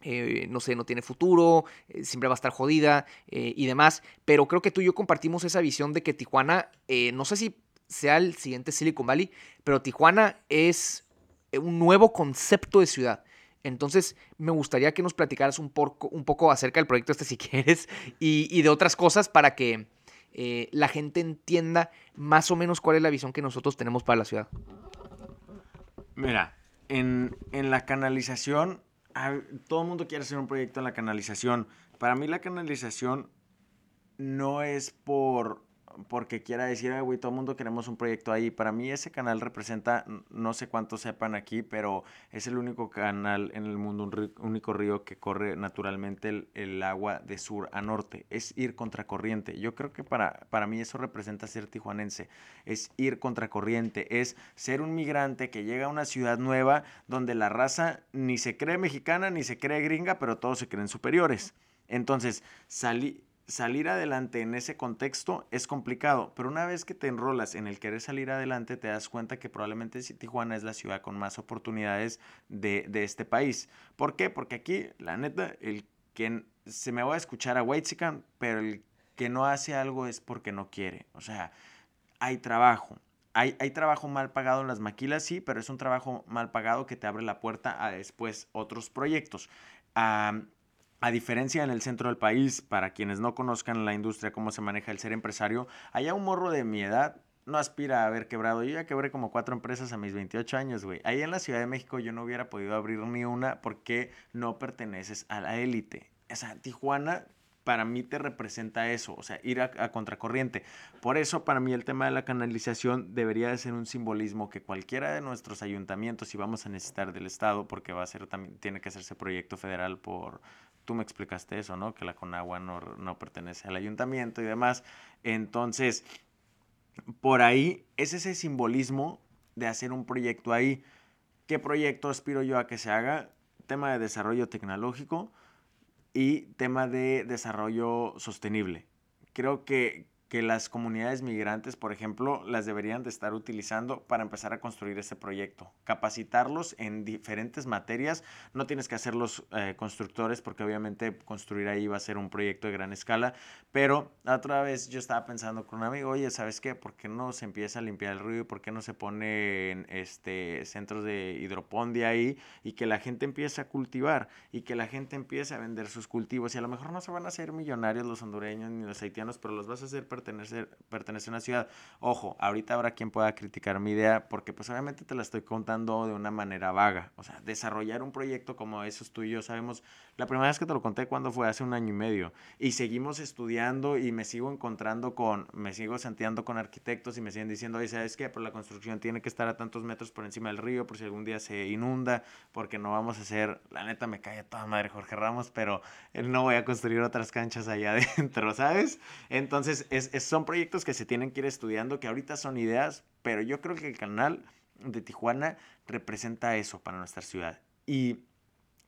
Eh, no sé, no tiene futuro, eh, siempre va a estar jodida eh, y demás, pero creo que tú y yo compartimos esa visión de que Tijuana, no sé si sea el siguiente Silicon Valley, pero Tijuana es un nuevo concepto de ciudad. Entonces, me gustaría que nos platicaras un poco, un poco acerca del proyecto este si quieres y, de otras cosas para que eh, la gente entienda más o menos cuál es la visión que nosotros tenemos para la ciudad. Mira, en, en la canalización, todo el mundo quiere hacer un proyecto en la canalización. Para mí la canalización no es por porque quiera decir, güey, todo el mundo queremos un proyecto ahí. Para mí ese canal representa, no sé cuántos sepan aquí, pero es el único canal en el mundo, un único río que corre naturalmente el, el, agua de sur a norte. Es ir contracorriente. Yo creo que para, para mí eso representa ser tijuanense. Es ir contracorriente. Es ser un migrante que llega a una ciudad nueva donde la raza ni se cree mexicana ni se cree gringa, pero todos se creen superiores. Entonces, salí salir adelante en ese contexto es complicado, pero una vez que te enrolas en el querer salir adelante, te das cuenta que probablemente Tijuana es la ciudad con más oportunidades de, este país. ¿Por qué? Porque aquí, la neta, el que se me va a escuchar a Whitezican, pero el que no hace algo es porque no quiere. O sea, hay trabajo. Hay, hay, trabajo mal pagado en las maquilas, sí, pero es un trabajo mal pagado que te abre la puerta a después otros proyectos. A diferencia en el centro del país, para quienes no conozcan la industria, cómo se maneja el ser empresario, allá un morro de mi edad no aspira a haber quebrado. Yo ya quebré como cuatro empresas a mis 28 años, güey. Ahí en la Ciudad de México yo no hubiera podido abrir ni una porque no perteneces a la élite. O sea, Tijuana para mí te representa eso, o sea, ir a, contracorriente. Por eso para mí el tema de la canalización debería de ser un simbolismo que cualquiera de nuestros ayuntamientos, si vamos a necesitar del Estado, porque va a ser también, tiene que hacerse proyecto federal por, tú me explicaste eso, ¿no? Que la Conagua no, no pertenece al ayuntamiento y demás. Entonces, por ahí es ese simbolismo de hacer un proyecto ahí. ¿Qué proyecto aspiro yo a que se haga? Tema de desarrollo tecnológico y tema de desarrollo sostenible. Creo que, que las comunidades migrantes, por ejemplo, las deberían de estar utilizando para empezar a construir ese proyecto. Capacitarlos en diferentes materias. No tienes que hacer los eh, constructores porque obviamente construir ahí va a ser un proyecto de gran escala. Pero otra vez yo estaba pensando con un amigo, oye, ¿sabes qué? ¿Por qué no se empieza a limpiar el río? ¿Por qué no se ponen este, centros de hidropondia ahí? Y que la gente empiece a cultivar y que la gente empiece a vender sus cultivos. Y a lo mejor no se van a hacer millonarios los hondureños ni los haitianos, pero los vas a hacer pertenecer, pertenecer a una ciudad. Ojo, ahorita habrá quien pueda criticar mi idea porque pues obviamente te la estoy contando de una manera vaga. O sea, desarrollar un proyecto como esos tú y yo sabemos, la primera vez que te lo conté cuando fue hace un año y medio y seguimos estudiando y me sigo encontrando con, me sigo senteando con arquitectos y me siguen diciendo, oye, ¿sabes qué? Por la construcción tiene que estar a tantos metros por encima del río por si algún día se inunda, porque no vamos a hacer, la neta me cae toda madre Jorge Ramos, pero no voy a construir otras canchas allá adentro, ¿sabes? Entonces es, son proyectos que se tienen que ir estudiando, que ahorita son ideas, pero yo creo que el canal de Tijuana representa eso para nuestra ciudad. Y,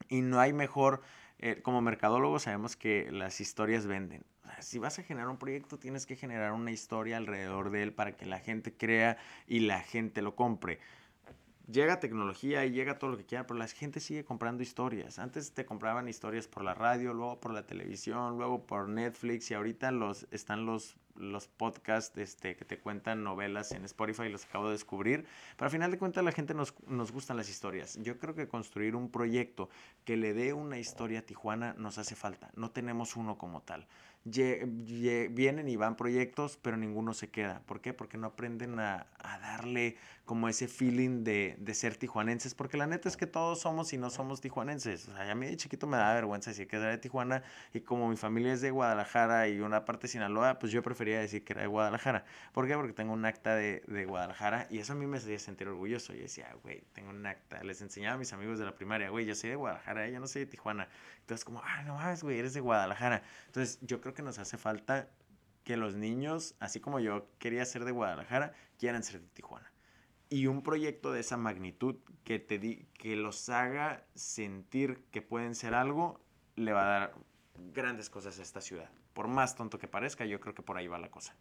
y no hay mejor, eh, como mercadólogo sabemos que las historias venden. si vas a generar un proyecto, tienes que generar una historia alrededor de él para que la gente crea y la gente lo compre llega tecnología y llega todo lo que quiera, pero la gente sigue comprando historias. Antes te compraban historias por la radio, luego por la televisión, luego por Netflix y ahorita los, están los, los podcasts este, que te cuentan novelas en Spotify, los acabo de descubrir. Pero al final de cuentas la gente nos, nos gustan las historias. Yo creo que construir un proyecto que le dé una historia a Tijuana nos hace falta. No tenemos uno como tal vienen y van proyectos, pero ninguno se queda. ¿Por qué? Porque no aprenden a, a darle como ese feeling de, de, ser tijuanenses, porque la neta es que todos somos y no somos tijuanenses. O sea, a mí de chiquito me da vergüenza decir que era de Tijuana y como mi familia es de Guadalajara y una parte de Sinaloa, pues yo prefería decir que era de Guadalajara. ¿Por qué? Porque tengo un acta de, de Guadalajara y eso a mí me hacía sentir orgulloso. Yo decía, güey, tengo un acta. Les enseñaba a mis amigos de la primaria, güey, yo soy de Guadalajara, yo no soy de Tijuana. Entonces, como, ah, no mames, güey, eres de Guadalajara. Entonces, yo creo que nos hace falta que los niños, así como yo quería ser de Guadalajara, quieran ser de Tijuana y un proyecto de esa magnitud que, te di, que los haga sentir que pueden ser algo, le va a dar grandes cosas a esta ciudad. Por más tonto que parezca, yo creo que por ahí va la cosa.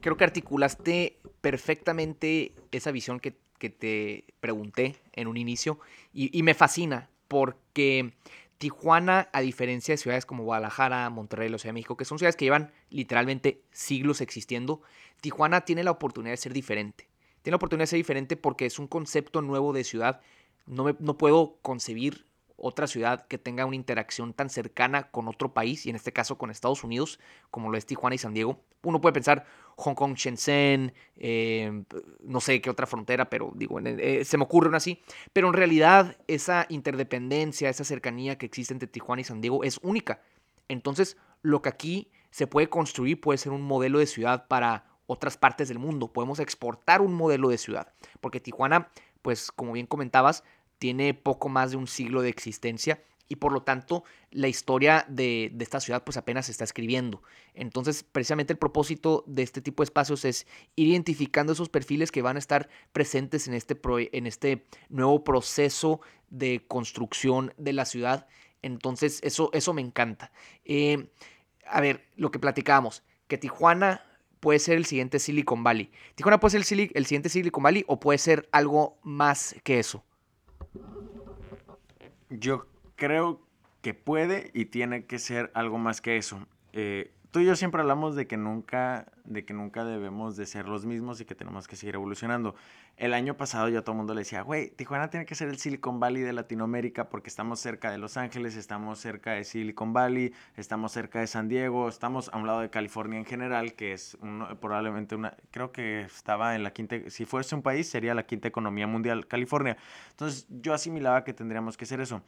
Creo que articulaste perfectamente esa visión que, te pregunté en un inicio y, me fascina porque Tijuana, a diferencia de ciudades como Guadalajara, Monterrey, la Ciudad México, que son ciudades que llevan literalmente siglos existiendo, Tijuana tiene la oportunidad de ser diferente. Tiene la oportunidad de ser diferente porque es un concepto nuevo de ciudad. No, no puedo concebir otra ciudad que tenga una interacción tan cercana con otro país, y en este caso con Estados Unidos, como lo es Tijuana y San Diego. Uno puede pensar Hong Kong, Shenzhen, eh, no sé qué otra frontera, pero digo, eh, se me ocurre una así. Pero en realidad esa interdependencia, esa cercanía que existe entre Tijuana y San Diego es única. Entonces, lo que aquí se puede construir, puede ser un modelo de ciudad para otras partes del mundo. Podemos exportar un modelo de ciudad. Porque Tijuana, pues como bien comentabas, tiene poco más de un siglo de existencia y por lo tanto la historia de, esta ciudad pues apenas se está escribiendo. Entonces precisamente el propósito de este tipo de espacios es ir identificando esos perfiles que van a estar presentes en este, en este nuevo proceso de construcción de la ciudad. Entonces eso, eso me encanta. Eh, a ver, lo que platicábamos, que Tijuana puede ser el siguiente Silicon Valley. Tijuana puede ser el, el siguiente Silicon Valley o puede ser algo más que eso. Yo creo que puede y tiene que ser algo más que eso. Eh, tú y yo siempre hablamos de que nunca, de que nunca debemos de ser los mismos y que tenemos que seguir evolucionando. El año pasado yo a todo el mundo le decía, güey, Tijuana tiene que ser el Silicon Valley de Latinoamérica porque estamos cerca de Los Ángeles, estamos cerca de Silicon Valley, estamos cerca de San Diego, estamos a un lado de California en general, que es probablemente una, creo que estaba en la quinta, si fuese un país sería la quinta economía mundial, California. Entonces yo asimilaba que tendríamos que ser eso.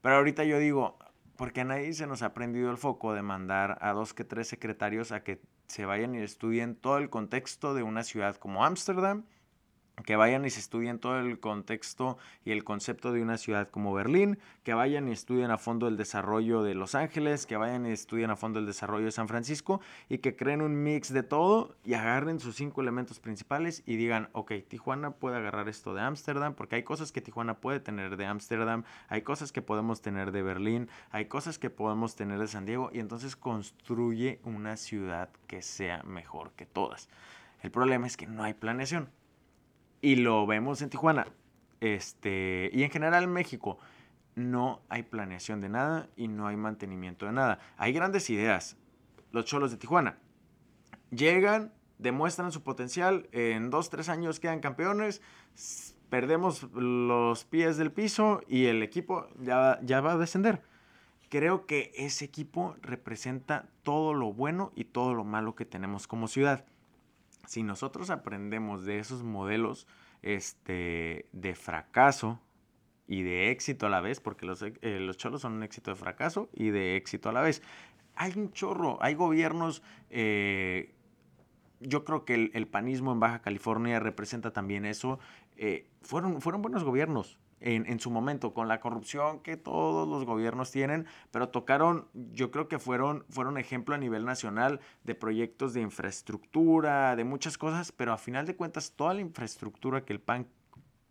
Pero ahorita yo digo, porque a nadie se nos ha prendido el foco de mandar a dos que tres secretarios a que se vayan y estudien todo el contexto de una ciudad como Ámsterdam, que vayan y estudien todo el contexto y el concepto de una ciudad como Berlín, que vayan y estudien a fondo el desarrollo de Los Ángeles, que vayan y estudien a fondo el desarrollo de San Francisco y que creen un mix de todo y agarren sus cinco elementos principales y digan, ok, Tijuana puede agarrar esto de Ámsterdam, porque hay cosas que Tijuana puede tener de Ámsterdam, hay cosas que podemos tener de Berlín, hay cosas que podemos tener de San Diego y entonces construye una ciudad que sea mejor que todas. El problema es que no hay planeación y lo vemos en Tijuana. Este, y en general en México no hay planeación de nada y no hay mantenimiento de nada. Hay grandes ideas. Los cholos de Tijuana llegan, demuestran su potencial, en dos, tres años quedan campeones, perdemos los pies del piso y el equipo ya, ya va a descender. Creo que ese equipo representa todo lo bueno y todo lo malo que tenemos como ciudad si nosotros aprendemos de esos modelos este, de fracaso y de éxito a la vez, porque los, eh, los cholos son un éxito de fracaso y de éxito a la vez. Hay un chorro, hay gobiernos, eh, yo creo que el, panismo en Baja California representa también eso. Eh, fueron, fueron buenos gobiernos, en, su momento, con la corrupción que todos los gobiernos tienen, pero tocaron, yo creo que fueron, fueron ejemplo a nivel nacional de proyectos de infraestructura, de muchas cosas, pero a final de cuentas toda la infraestructura que el PAN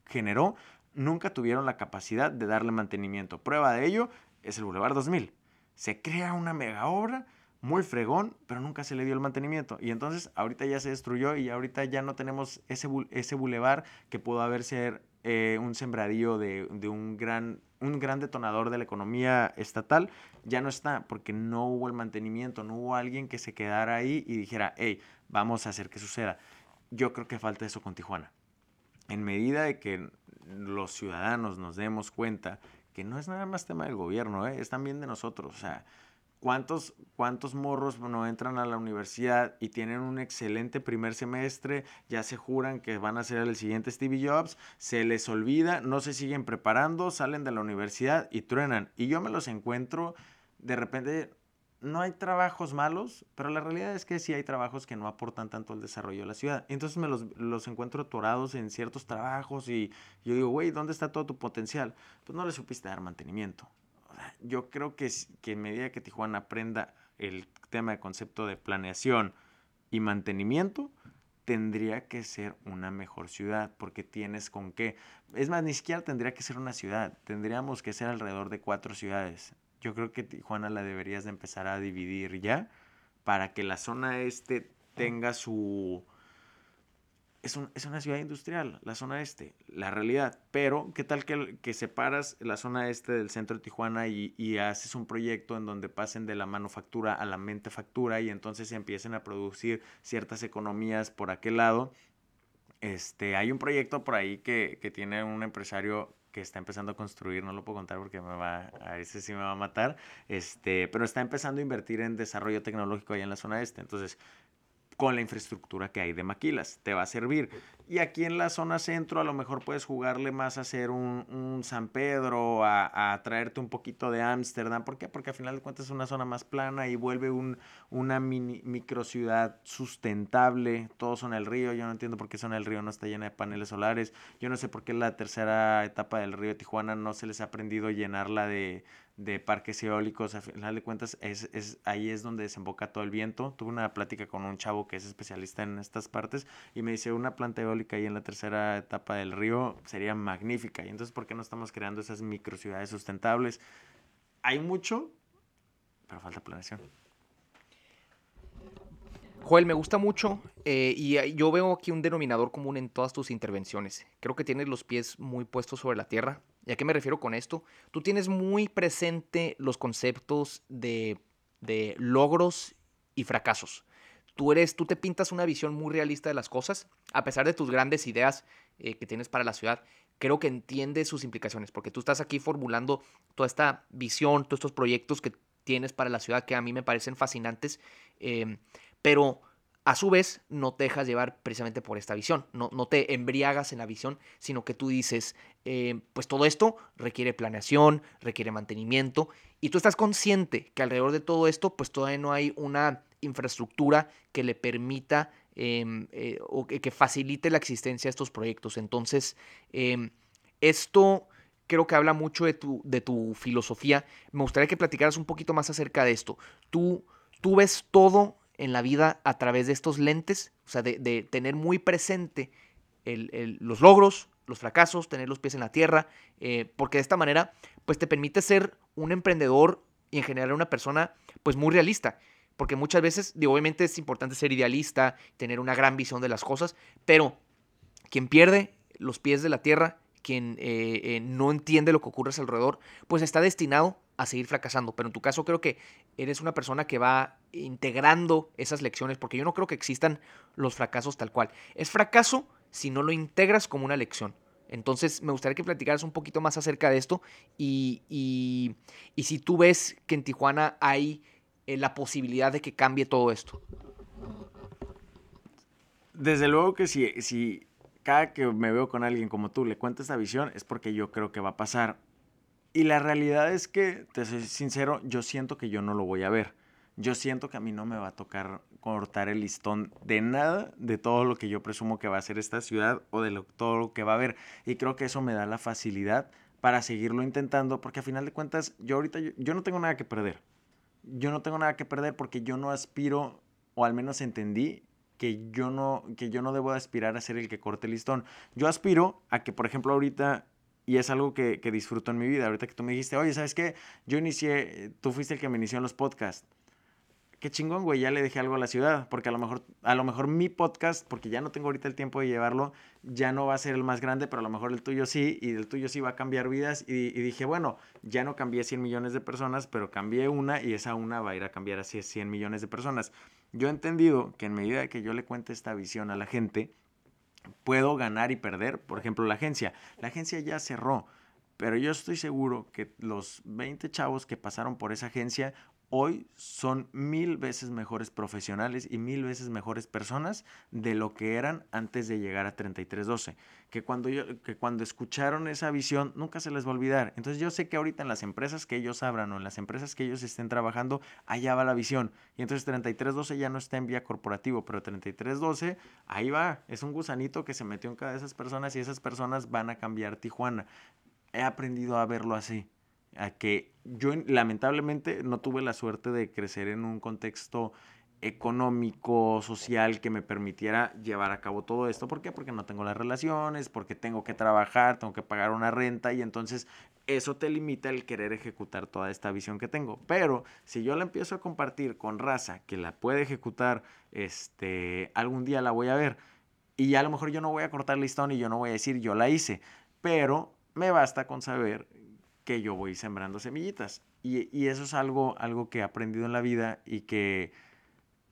generó nunca tuvieron la capacidad de darle mantenimiento. Prueba de ello es el Boulevard 2000. Se crea una mega obra muy fregón, pero nunca se le dio el mantenimiento. Y entonces ahorita ya se destruyó y ahorita ya no tenemos ese, ese bulevar que pudo haberse eh, un sembradío de, un, gran, un gran detonador de la economía estatal, ya no está, porque no hubo el mantenimiento, no hubo alguien que se quedara ahí y dijera, hey, vamos a hacer que suceda. Yo creo que falta eso con Tijuana. En medida de que los ciudadanos nos demos cuenta que no es nada más tema del gobierno, ¿eh? es también de nosotros. O sea, ¿Cuántos, ¿Cuántos morros no entran a la universidad y tienen un excelente primer semestre? Ya se juran que van a ser el siguiente Stevie Jobs, se les olvida, no se siguen preparando, salen de la universidad y truenan. Y yo me los encuentro, de repente, no hay trabajos malos, pero la realidad es que sí hay trabajos que no aportan tanto al desarrollo de la ciudad. Entonces me los, los encuentro atorados en ciertos trabajos y yo digo, güey, ¿dónde está todo tu potencial? Pues no le supiste dar mantenimiento yo creo que, que en medida que Tijuana aprenda el tema de concepto de planeación y mantenimiento, tendría que ser una mejor ciudad, porque tienes con qué. Es más, ni siquiera tendría que ser una ciudad, tendríamos que ser alrededor de cuatro ciudades. Yo creo que Tijuana la deberías de empezar a dividir ya, para que la zona este tenga su, es, una ciudad industrial, la zona este, la realidad. Pero, ¿qué tal que, que separas la zona este del centro de Tijuana y, y, haces un proyecto en donde pasen de la manufactura a la mentefactura y entonces empiecen a producir ciertas economías por aquel lado? Este, hay un proyecto por ahí que, que tiene un empresario que está empezando a construir, no lo puedo contar porque me va, a ese sí me va a matar, este, pero está empezando a invertir en desarrollo tecnológico allá en la zona este. Entonces, con la infraestructura que hay de maquilas. Te va a servir. Y aquí en la zona centro a lo mejor puedes jugarle más a hacer un, un San Pedro, a, a, traerte un poquito de Ámsterdam. ¿Por qué? Porque al final de cuentas es una zona más plana y vuelve un, una mini, micro ciudad sustentable. Todos son el río. Yo no entiendo por qué zona el río no está llena de paneles solares. Yo no sé por qué la tercera etapa del río de Tijuana no se les ha aprendido llenarla de, de parques eólicos, al final de cuentas es, es, ahí es donde desemboca todo el viento. Tuve una plática con un chavo que es especialista en estas partes y me dice una planta eólica ahí en la tercera etapa del río sería magnífica. Y entonces, ¿por qué no estamos creando esas micro ciudades sustentables? Hay mucho, pero falta planeación. Joel, me gusta mucho eh, y yo veo aquí un denominador común en todas tus intervenciones. Creo que tienes los pies muy puestos sobre la tierra. ¿Y a qué me refiero con esto? Tú tienes muy presente los conceptos de, de logros y fracasos. Tú, eres, tú te pintas una visión muy realista de las cosas, a pesar de tus grandes ideas eh, que tienes para la ciudad. Creo que entiendes sus implicaciones, porque tú estás aquí formulando toda esta visión, todos estos proyectos que tienes para la ciudad que a mí me parecen fascinantes. Eh, pero a su vez no te dejas llevar precisamente por esta visión, no, no te embriagas en la visión, sino que tú dices, eh, pues todo esto requiere planeación, requiere mantenimiento, y tú estás consciente que alrededor de todo esto, pues todavía no hay una infraestructura que le permita em, eh, o que, facilite la existencia de estos proyectos. Entonces, em, esto creo que habla mucho de tu, de tu filosofía. Me gustaría que platicaras un poquito más acerca de esto. Tú, tú ves todo en la vida a través de estos lentes, o sea, de, tener muy presente los logros, los fracasos, tener los pies en la tierra, eh, porque de esta manera, pues te permite ser un emprendedor y en general una persona, pues muy realista. Porque muchas veces, obviamente es importante ser idealista, tener una gran visión de las cosas, pero quien pierde los pies de la tierra, quien eh, eh, no entiende lo que ocurre a su alrededor, pues está destinado a seguir fracasando. Pero en tu caso creo que eres una persona que va integrando esas lecciones, porque yo no creo que existan los fracasos tal cual. Es fracaso si no lo integras como una lección. Entonces me gustaría que platicaras un poquito más acerca de esto y, y, y si tú ves que en Tijuana hay eh, la posibilidad de que cambie todo esto. Desde luego que si, si cada que me veo con alguien como tú le cuento esta visión es porque yo creo que va a pasar. Y la realidad es que, te soy sincero, yo siento que yo no lo voy a ver. Yo siento que a mí no me va a tocar cortar el listón de nada de todo lo que yo presumo que va a ser esta ciudad o de todo lo que va a haber. Y creo que eso me da la facilidad para seguirlo intentando, porque a final de cuentas, yo ahorita, yo, no tengo nada que perder. Yo no tengo nada que perder porque yo no aspiro, o al menos entendí, que yo no, que yo no debo aspirar a ser el que corte el listón. Yo aspiro a que, por ejemplo, ahorita y es algo que, que, disfruto en mi vida. Ahorita que tú me dijiste, oye, ¿sabes qué? Yo inicié, tú fuiste el que me inició en los podcasts. Qué chingón, güey, ya le dejé algo a la ciudad, porque a lo mejor, a lo mejor mi podcast, porque ya no tengo ahorita el tiempo de llevarlo, ya no va a ser el más grande, pero a lo mejor el tuyo sí, y el tuyo sí va a cambiar vidas. Y, y dije, bueno, ya no cambié 100 millones de personas, pero cambié una y esa una va a ir a cambiar así 100 millones de personas. Yo he entendido que en medida que yo le cuente esta visión a la gente, puedo ganar y perder. Por ejemplo, la agencia. La agencia ya cerró, pero yo estoy seguro que los 20 chavos que pasaron por esa agencia hoy son mil veces mejores profesionales y mil veces mejores personas de lo que eran antes de llegar a 3312. Que cuando, yo, que cuando escucharon esa visión nunca se les va a olvidar. Entonces yo sé que ahorita en las empresas que ellos abran o en las empresas que ellos estén trabajando, allá va la visión. Y entonces 3312 ya no está en vía corporativo, pero 3312 ahí va. Es un gusanito que se metió en cada de esas personas y esas personas van a cambiar Tijuana. He aprendido a verlo así a que yo lamentablemente no tuve la suerte de crecer en un contexto económico, social que me permitiera llevar a cabo todo esto. ¿Por qué? Porque no tengo las relaciones, porque tengo que trabajar, tengo que pagar una renta y entonces eso te limita el querer ejecutar toda esta visión que tengo. Pero si yo la empiezo a compartir con raza que la puede ejecutar, este, algún día la voy a ver y a lo mejor yo no voy a cortar listón y yo no voy a decir yo la hice, pero me basta con saber que yo voy sembrando semillitas. Y, eso es algo, algo que he aprendido en la vida y que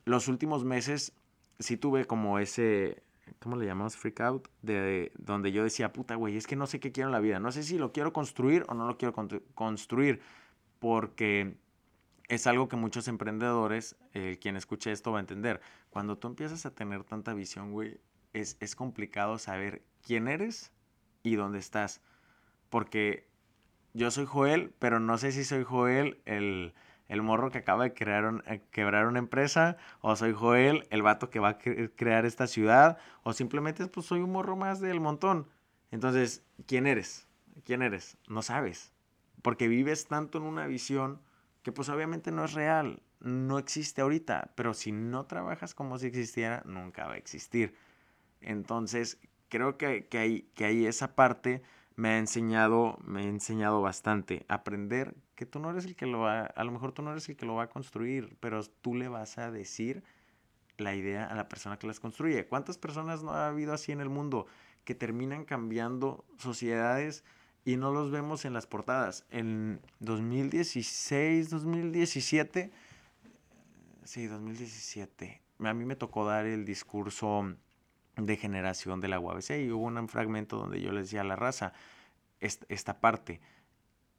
los últimos meses sí tuve como ese, ¿cómo le llamamos? Freak out, de, donde yo decía, puta, güey, es que no sé qué quiero en la vida. No sé si lo quiero construir o no lo quiero construir, porque es algo que muchos emprendedores, eh, quien escuche esto va a entender. Cuando tú empiezas a tener tanta visión, güey, es, es complicado saber quién eres y dónde estás. Porque yo soy Joel, pero no sé si soy Joel el, el morro que acaba de crear eh, quebrar una empresa, o soy Joel el vato que va a crear esta ciudad, o simplemente pues soy un morro más del montón. Entonces, ¿quién eres? ¿Quién eres? No sabes. Porque vives tanto en una visión que pues obviamente no es real, no existe ahorita, pero si no trabajas como si existiera, nunca va a existir. Entonces, creo que, que, hay, que hay esa parte me ha enseñado, me ha enseñado bastante. Aprender que tú no eres el que lo va, a lo mejor tú no eres el que lo va a construir, pero tú le vas a decir la idea a la persona que las construye. ¿Cuántas personas no ha habido así en el mundo que terminan cambiando sociedades y no los vemos en las portadas? En 2016, 2017, sí, 2017, a mí me tocó dar el discurso de generación de la UABC y hubo un fragmento donde yo le decía a la raza esta, parte.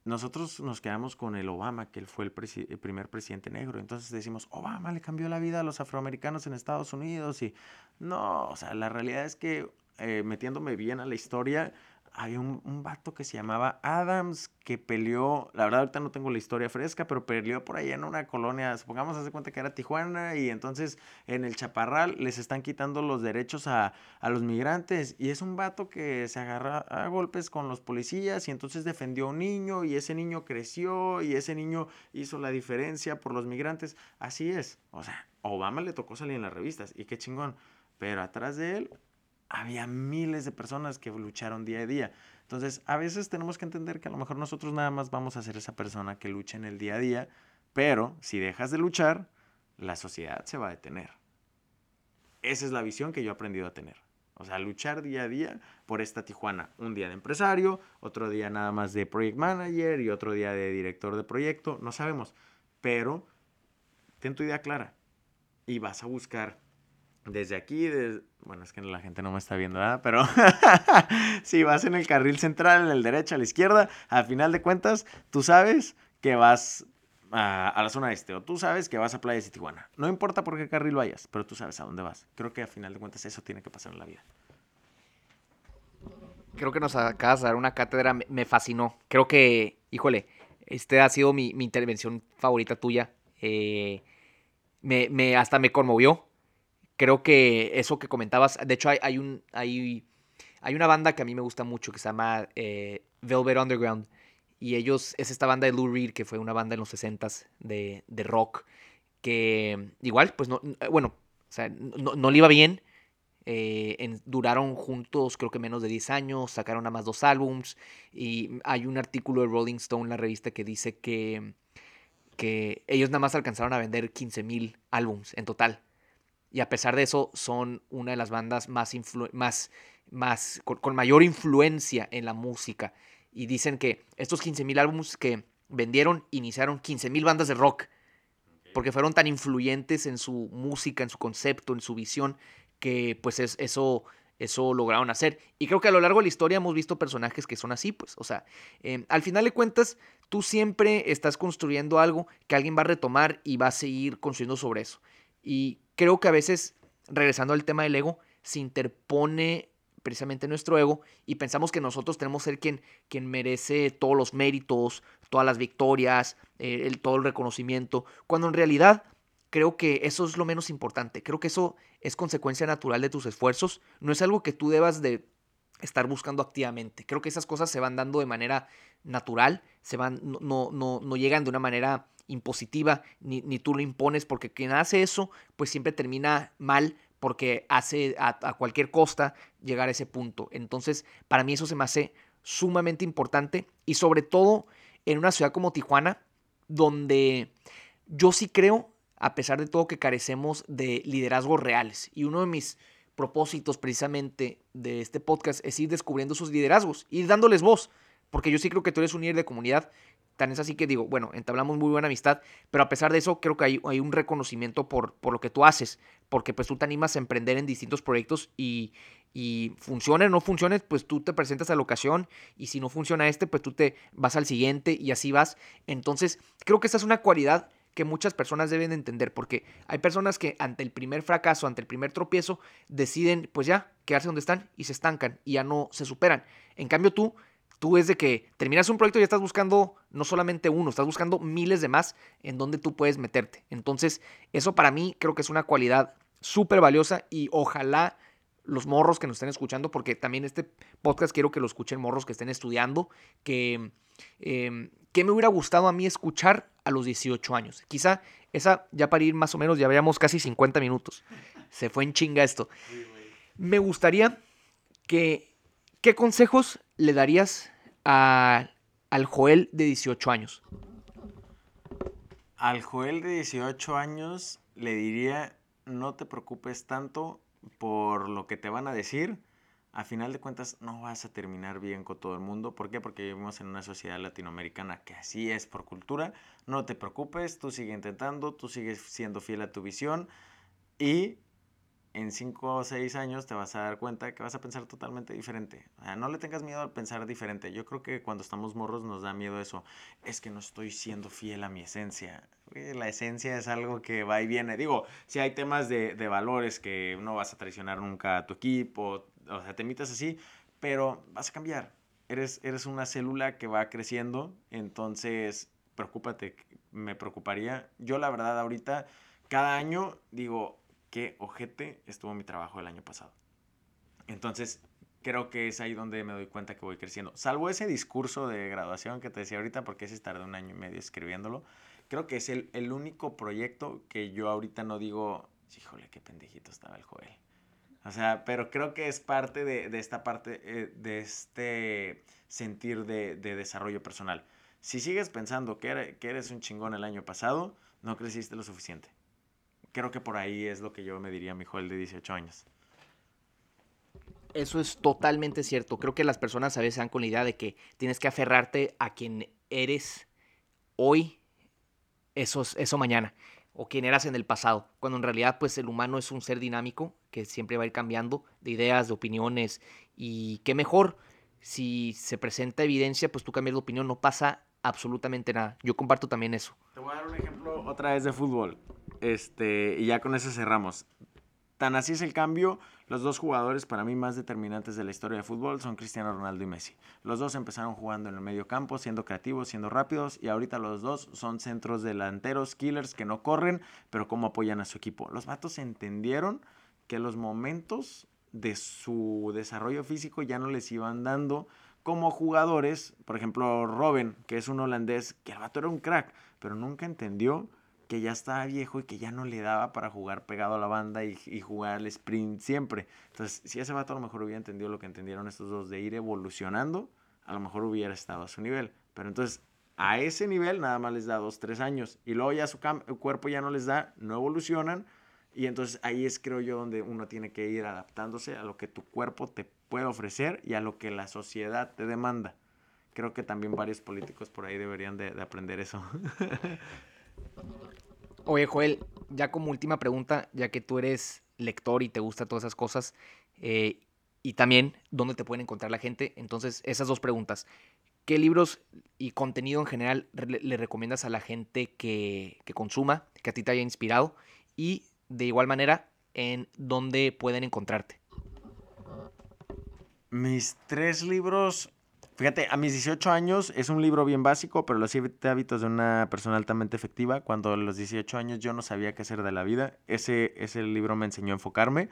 Nosotros nos quedamos con el Obama, que él fue el, primer presidente negro. Entonces decimos, Obama le cambió la vida a los afroamericanos en Estados Unidos. Y no, o sea, la realidad es que eh, metiéndome bien a la historia, había un, un, vato que se llamaba Adams que peleó, la verdad ahorita no tengo la historia fresca, pero peleó por allá en una colonia, supongamos hace cuenta que era Tijuana y entonces en el Chaparral les están quitando los derechos a, a los migrantes y es un vato que se agarra a golpes con los policías y entonces defendió a un niño y ese niño creció y ese niño hizo la diferencia por los migrantes, así es, o sea, Obama le tocó salir en las revistas y qué chingón, pero atrás de él había miles de personas que lucharon día a día. Entonces, a veces tenemos que entender que a lo mejor nosotros nada más vamos a ser esa persona que lucha en el día a día, pero si dejas de luchar, la sociedad se va a detener. Esa es la visión que yo he aprendido a tener. O sea, luchar día a día por esta Tijuana. Un día de empresario, otro día nada más de project manager y otro día de director de proyecto. No sabemos. Pero ten tu idea clara y vas a buscar desde aquí, bueno, es que la gente no me está viendo, ¿verdad? Pero si vas en el carril central, en el derecho, a la izquierda, al final de cuentas, tú sabes que vas a, la zona este o tú sabes que vas a Playas de Tijuana. No importa por qué carril vayas, pero tú sabes a dónde vas. Creo que al final de cuentas eso tiene que pasar en la vida. Creo que nos acabas de dar una cátedra, me fascinó. Creo que, híjole, este ha sido mi, intervención favorita tuya. Eh, me, me, hasta me conmovió creo que eso que comentabas, de hecho hay, hay un, hay, hay, una banda que a mí me gusta mucho que se llama eh, Velvet Underground. Y ellos, es esta banda de Lou Reed, que fue una banda en los 60s de, de rock, que igual, pues no, bueno, o sea, no, no le iba bien. Eh, duraron juntos creo que menos de 10 años, sacaron nada más dos álbums y hay un artículo de Rolling Stone, la revista, que dice que, que ellos nada más alcanzaron a vender 15 mil álbums en total. Y a pesar de eso, son una de las bandas más, más, más con, mayor influencia en la música. Y dicen que estos 15.000 álbumes que vendieron iniciaron 15.000 bandas de rock. Porque fueron tan influyentes en su música, en su concepto, en su visión, que pues es, eso, eso lograron hacer. Y creo que a lo largo de la historia hemos visto personajes que son así, pues. O sea, em, al final de cuentas, tú siempre estás construyendo algo que alguien va a retomar y va a seguir construyendo sobre eso. Y creo que a veces, regresando al tema del ego, se interpone precisamente nuestro ego y pensamos que nosotros tenemos que ser quien, merece todos los méritos, todas las victorias, eh, el, todo el reconocimiento, cuando en realidad creo que eso es lo menos importante. Creo que eso es consecuencia natural de tus esfuerzos, no es algo que tú debas de estar buscando activamente. Creo que esas cosas se van dando de manera natural, se van, no, no, no llegan de una manera impositiva, ni, ni, tú lo impones, porque quien hace eso, pues siempre termina mal porque hace a, cualquier costa llegar a ese punto. Entonces, para mí eso se me hace sumamente importante y sobre todo en una ciudad como Tijuana, donde yo sí creo, a pesar de todo, que carecemos de liderazgos reales. Y uno de mis propósitos precisamente de este podcast es ir descubriendo sus liderazgos, ir dándoles voz, porque yo sí creo que tú eres un líder de comunidad Tan es así que digo, bueno, entablamos muy buena amistad, pero a pesar de eso creo que hay, un reconocimiento por, por, lo que tú haces, porque pues tú te animas a emprender en distintos proyectos y, y funcione o no funcione, pues tú te presentas a la ocasión y si no funciona este, pues tú te vas al siguiente y así vas. Entonces creo que esta es una cualidad que muchas personas deben entender, porque hay personas que ante el primer fracaso, ante el primer tropiezo, deciden pues ya quedarse donde están y se estancan y ya no se superan. En cambio tú, tú es de que terminas un proyecto y ya estás buscando no solamente uno, estás buscando miles de más en donde tú puedes meterte. Entonces, eso para mí creo que es una cualidad súper valiosa y ojalá los morros que nos estén escuchando, porque también este podcast quiero que lo escuchen morros que estén estudiando, que, eh, que me hubiera gustado a mí escuchar a los 18 años. Quizá esa, ya para ir más o menos, ya veamos casi 50 minutos. Se fue en chinga esto. Me gustaría que, ¿qué consejos le darías a, al Joel de 18 años? Al Joel de 18 años le diría, no te preocupes tanto por lo que te van a decir, a final de cuentas no vas a terminar bien con todo el mundo. ¿Por qué? Porque vivimos en una sociedad latinoamericana que así es por cultura. No te preocupes, tú sigue intentando, tú sigues siendo fiel a tu visión y en 5 o 6 años te vas a dar cuenta que vas a pensar totalmente diferente. no le tengas miedo al pensar diferente. Yo creo que cuando estamos morros nos da miedo eso. Es que no estoy siendo fiel a mi esencia. La esencia es algo que va y viene. Digo, si hay temas de, de valores que no vas a traicionar nunca a tu equipo, o sea, te imitas así, pero vas a cambiar. Eres, eres una célula que va creciendo, entonces preocúpate, me preocuparía. Yo la verdad ahorita, cada año digo, qué ojete estuvo mi trabajo el año pasado. Entonces, creo que es ahí donde me doy cuenta que voy creciendo. Salvo ese discurso de graduación que te decía ahorita, porque ese tardé un año y medio escribiéndolo. Creo que es el, el único proyecto que yo ahorita no digo, híjole, qué pendejito estaba el Joel. O sea, pero creo que es parte de, de esta parte, eh, de este sentir de, de, desarrollo personal. Si sigues pensando que eres, que eres un chingón el año pasado, no creciste lo suficiente creo que por ahí es lo que yo me diría a mi Joel de 18 años. Eso es totalmente cierto. Creo que las personas a veces dan con la idea de que tienes que aferrarte a quien eres hoy, eso, eso mañana, o quien eras en el pasado, cuando en realidad pues el humano es un ser dinámico que siempre va a ir cambiando de ideas, de opiniones, y qué mejor si se presenta evidencia, pues tú cambias de opinión, no pasa absolutamente nada. Yo comparto también eso. Te voy a dar un ejemplo otra vez de fútbol. Este, y ya con eso cerramos. Tan así es el cambio. Los dos jugadores para mí más determinantes de la historia de fútbol son Cristiano Ronaldo y Messi. Los dos empezaron jugando en el medio campo, siendo creativos, siendo rápidos, y ahorita los dos son centros delanteros, killers que no corren, pero cómo apoyan a su equipo. Los vatos entendieron que los momentos de su desarrollo físico ya no les iban dando como jugadores. Por ejemplo, Robin, que es un holandés, que el vato era un crack, pero nunca entendió que ya estaba viejo y que ya no le daba para jugar pegado a la banda y, jugar al sprint siempre. Entonces, si ese vato a lo mejor hubiera entendido lo que entendieron estos dos de ir evolucionando, a lo mejor hubiera estado a su nivel. Pero entonces, a ese nivel nada más les da dos, tres años. Y luego ya su cuerpo ya no les da, no evolucionan. Y entonces ahí es, creo yo, donde uno tiene que ir adaptándose a lo que tu cuerpo te puede ofrecer y a lo que la sociedad te demanda. Creo que también varios políticos por ahí deberían de, de aprender eso. Oye, Joel, ya como última pregunta, ya que tú eres lector y te gusta todas esas cosas, eh, y también dónde te pueden encontrar la gente. Entonces, esas dos preguntas. ¿Qué libros y contenido en general le, recomiendas a la gente que, que, consuma, que a ti te haya inspirado? Y de igual manera, en dónde pueden encontrarte. Mis tres libros Fíjate, a mis 18 años es un libro bien básico, pero los siete hábitos de una persona altamente efectiva. Cuando a los 18 años yo no sabía qué hacer de la vida, ese, ese libro me enseñó a enfocarme.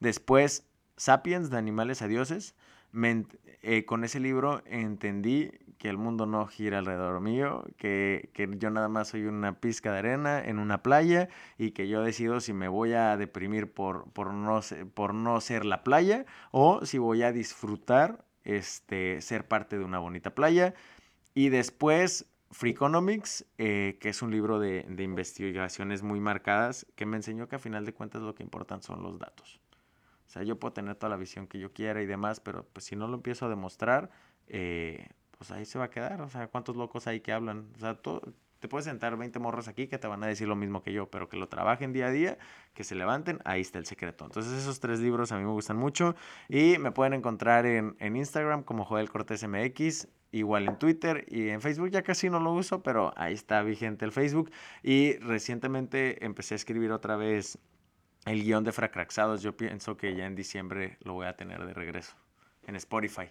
Después, Sapiens, de animales a dioses. Eh, con ese libro entendí que el mundo no gira alrededor mío, que, que, yo nada más soy una pizca de arena en una playa y que yo decido si me voy a deprimir por, por, no, por no ser la playa o si voy a disfrutar este, ser parte de una bonita playa. Y después Freakonomics, eh, que es un libro de, de, investigaciones muy marcadas, que me enseñó que a final de cuentas lo que importan son los datos. O sea, yo puedo tener toda la visión que yo quiera y demás, pero pues si no lo empiezo a demostrar, eh, pues ahí se va a quedar. O sea, ¿cuántos locos hay que hablan? O sea, todo, te puedes sentar 20 morros aquí que te van a decir lo mismo que yo, pero que lo trabajen día a día, que se levanten, ahí está el secreto. Entonces esos tres libros a mí me gustan mucho y me pueden encontrar en, en Instagram como Joel Cortés MX, igual en Twitter y en Facebook ya casi no lo uso, pero ahí está vigente el Facebook. Y recientemente empecé a escribir otra vez el guion de Fracraxados. Yo pienso que ya en diciembre lo voy a tener de regreso en Spotify.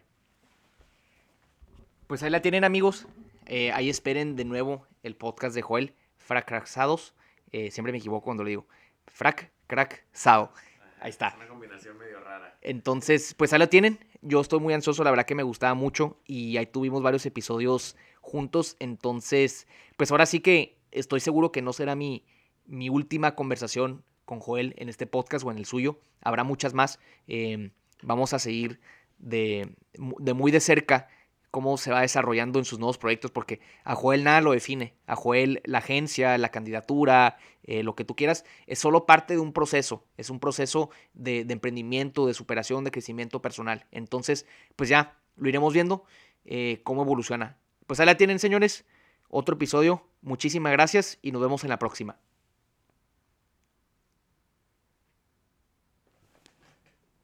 Pues ahí la tienen amigos. Eh, ahí esperen de nuevo el podcast de Joel, Fracraxados. Eh, siempre me equivoco cuando lo digo. Frac, crack, sao. Ahí está. Es una combinación medio rara. Entonces, pues ahí lo tienen. Yo estoy muy ansioso, la verdad que me gustaba mucho y ahí tuvimos varios episodios juntos. Entonces, pues ahora sí que estoy seguro que no será mi, mi última conversación con Joel en este podcast o en el suyo. Habrá muchas más. Eh, vamos a seguir de, de muy de cerca cómo se va desarrollando en sus nuevos proyectos, porque a Joel nada lo define. A Joel la agencia, la candidatura, eh, lo que tú quieras, es solo parte de un proceso, es un proceso de, emprendimiento, de superación, de crecimiento personal. Entonces, pues ya lo iremos viendo eh, cómo evoluciona. Pues ahí la tienen, señores. Otro episodio. Muchísimas gracias y nos vemos en la próxima.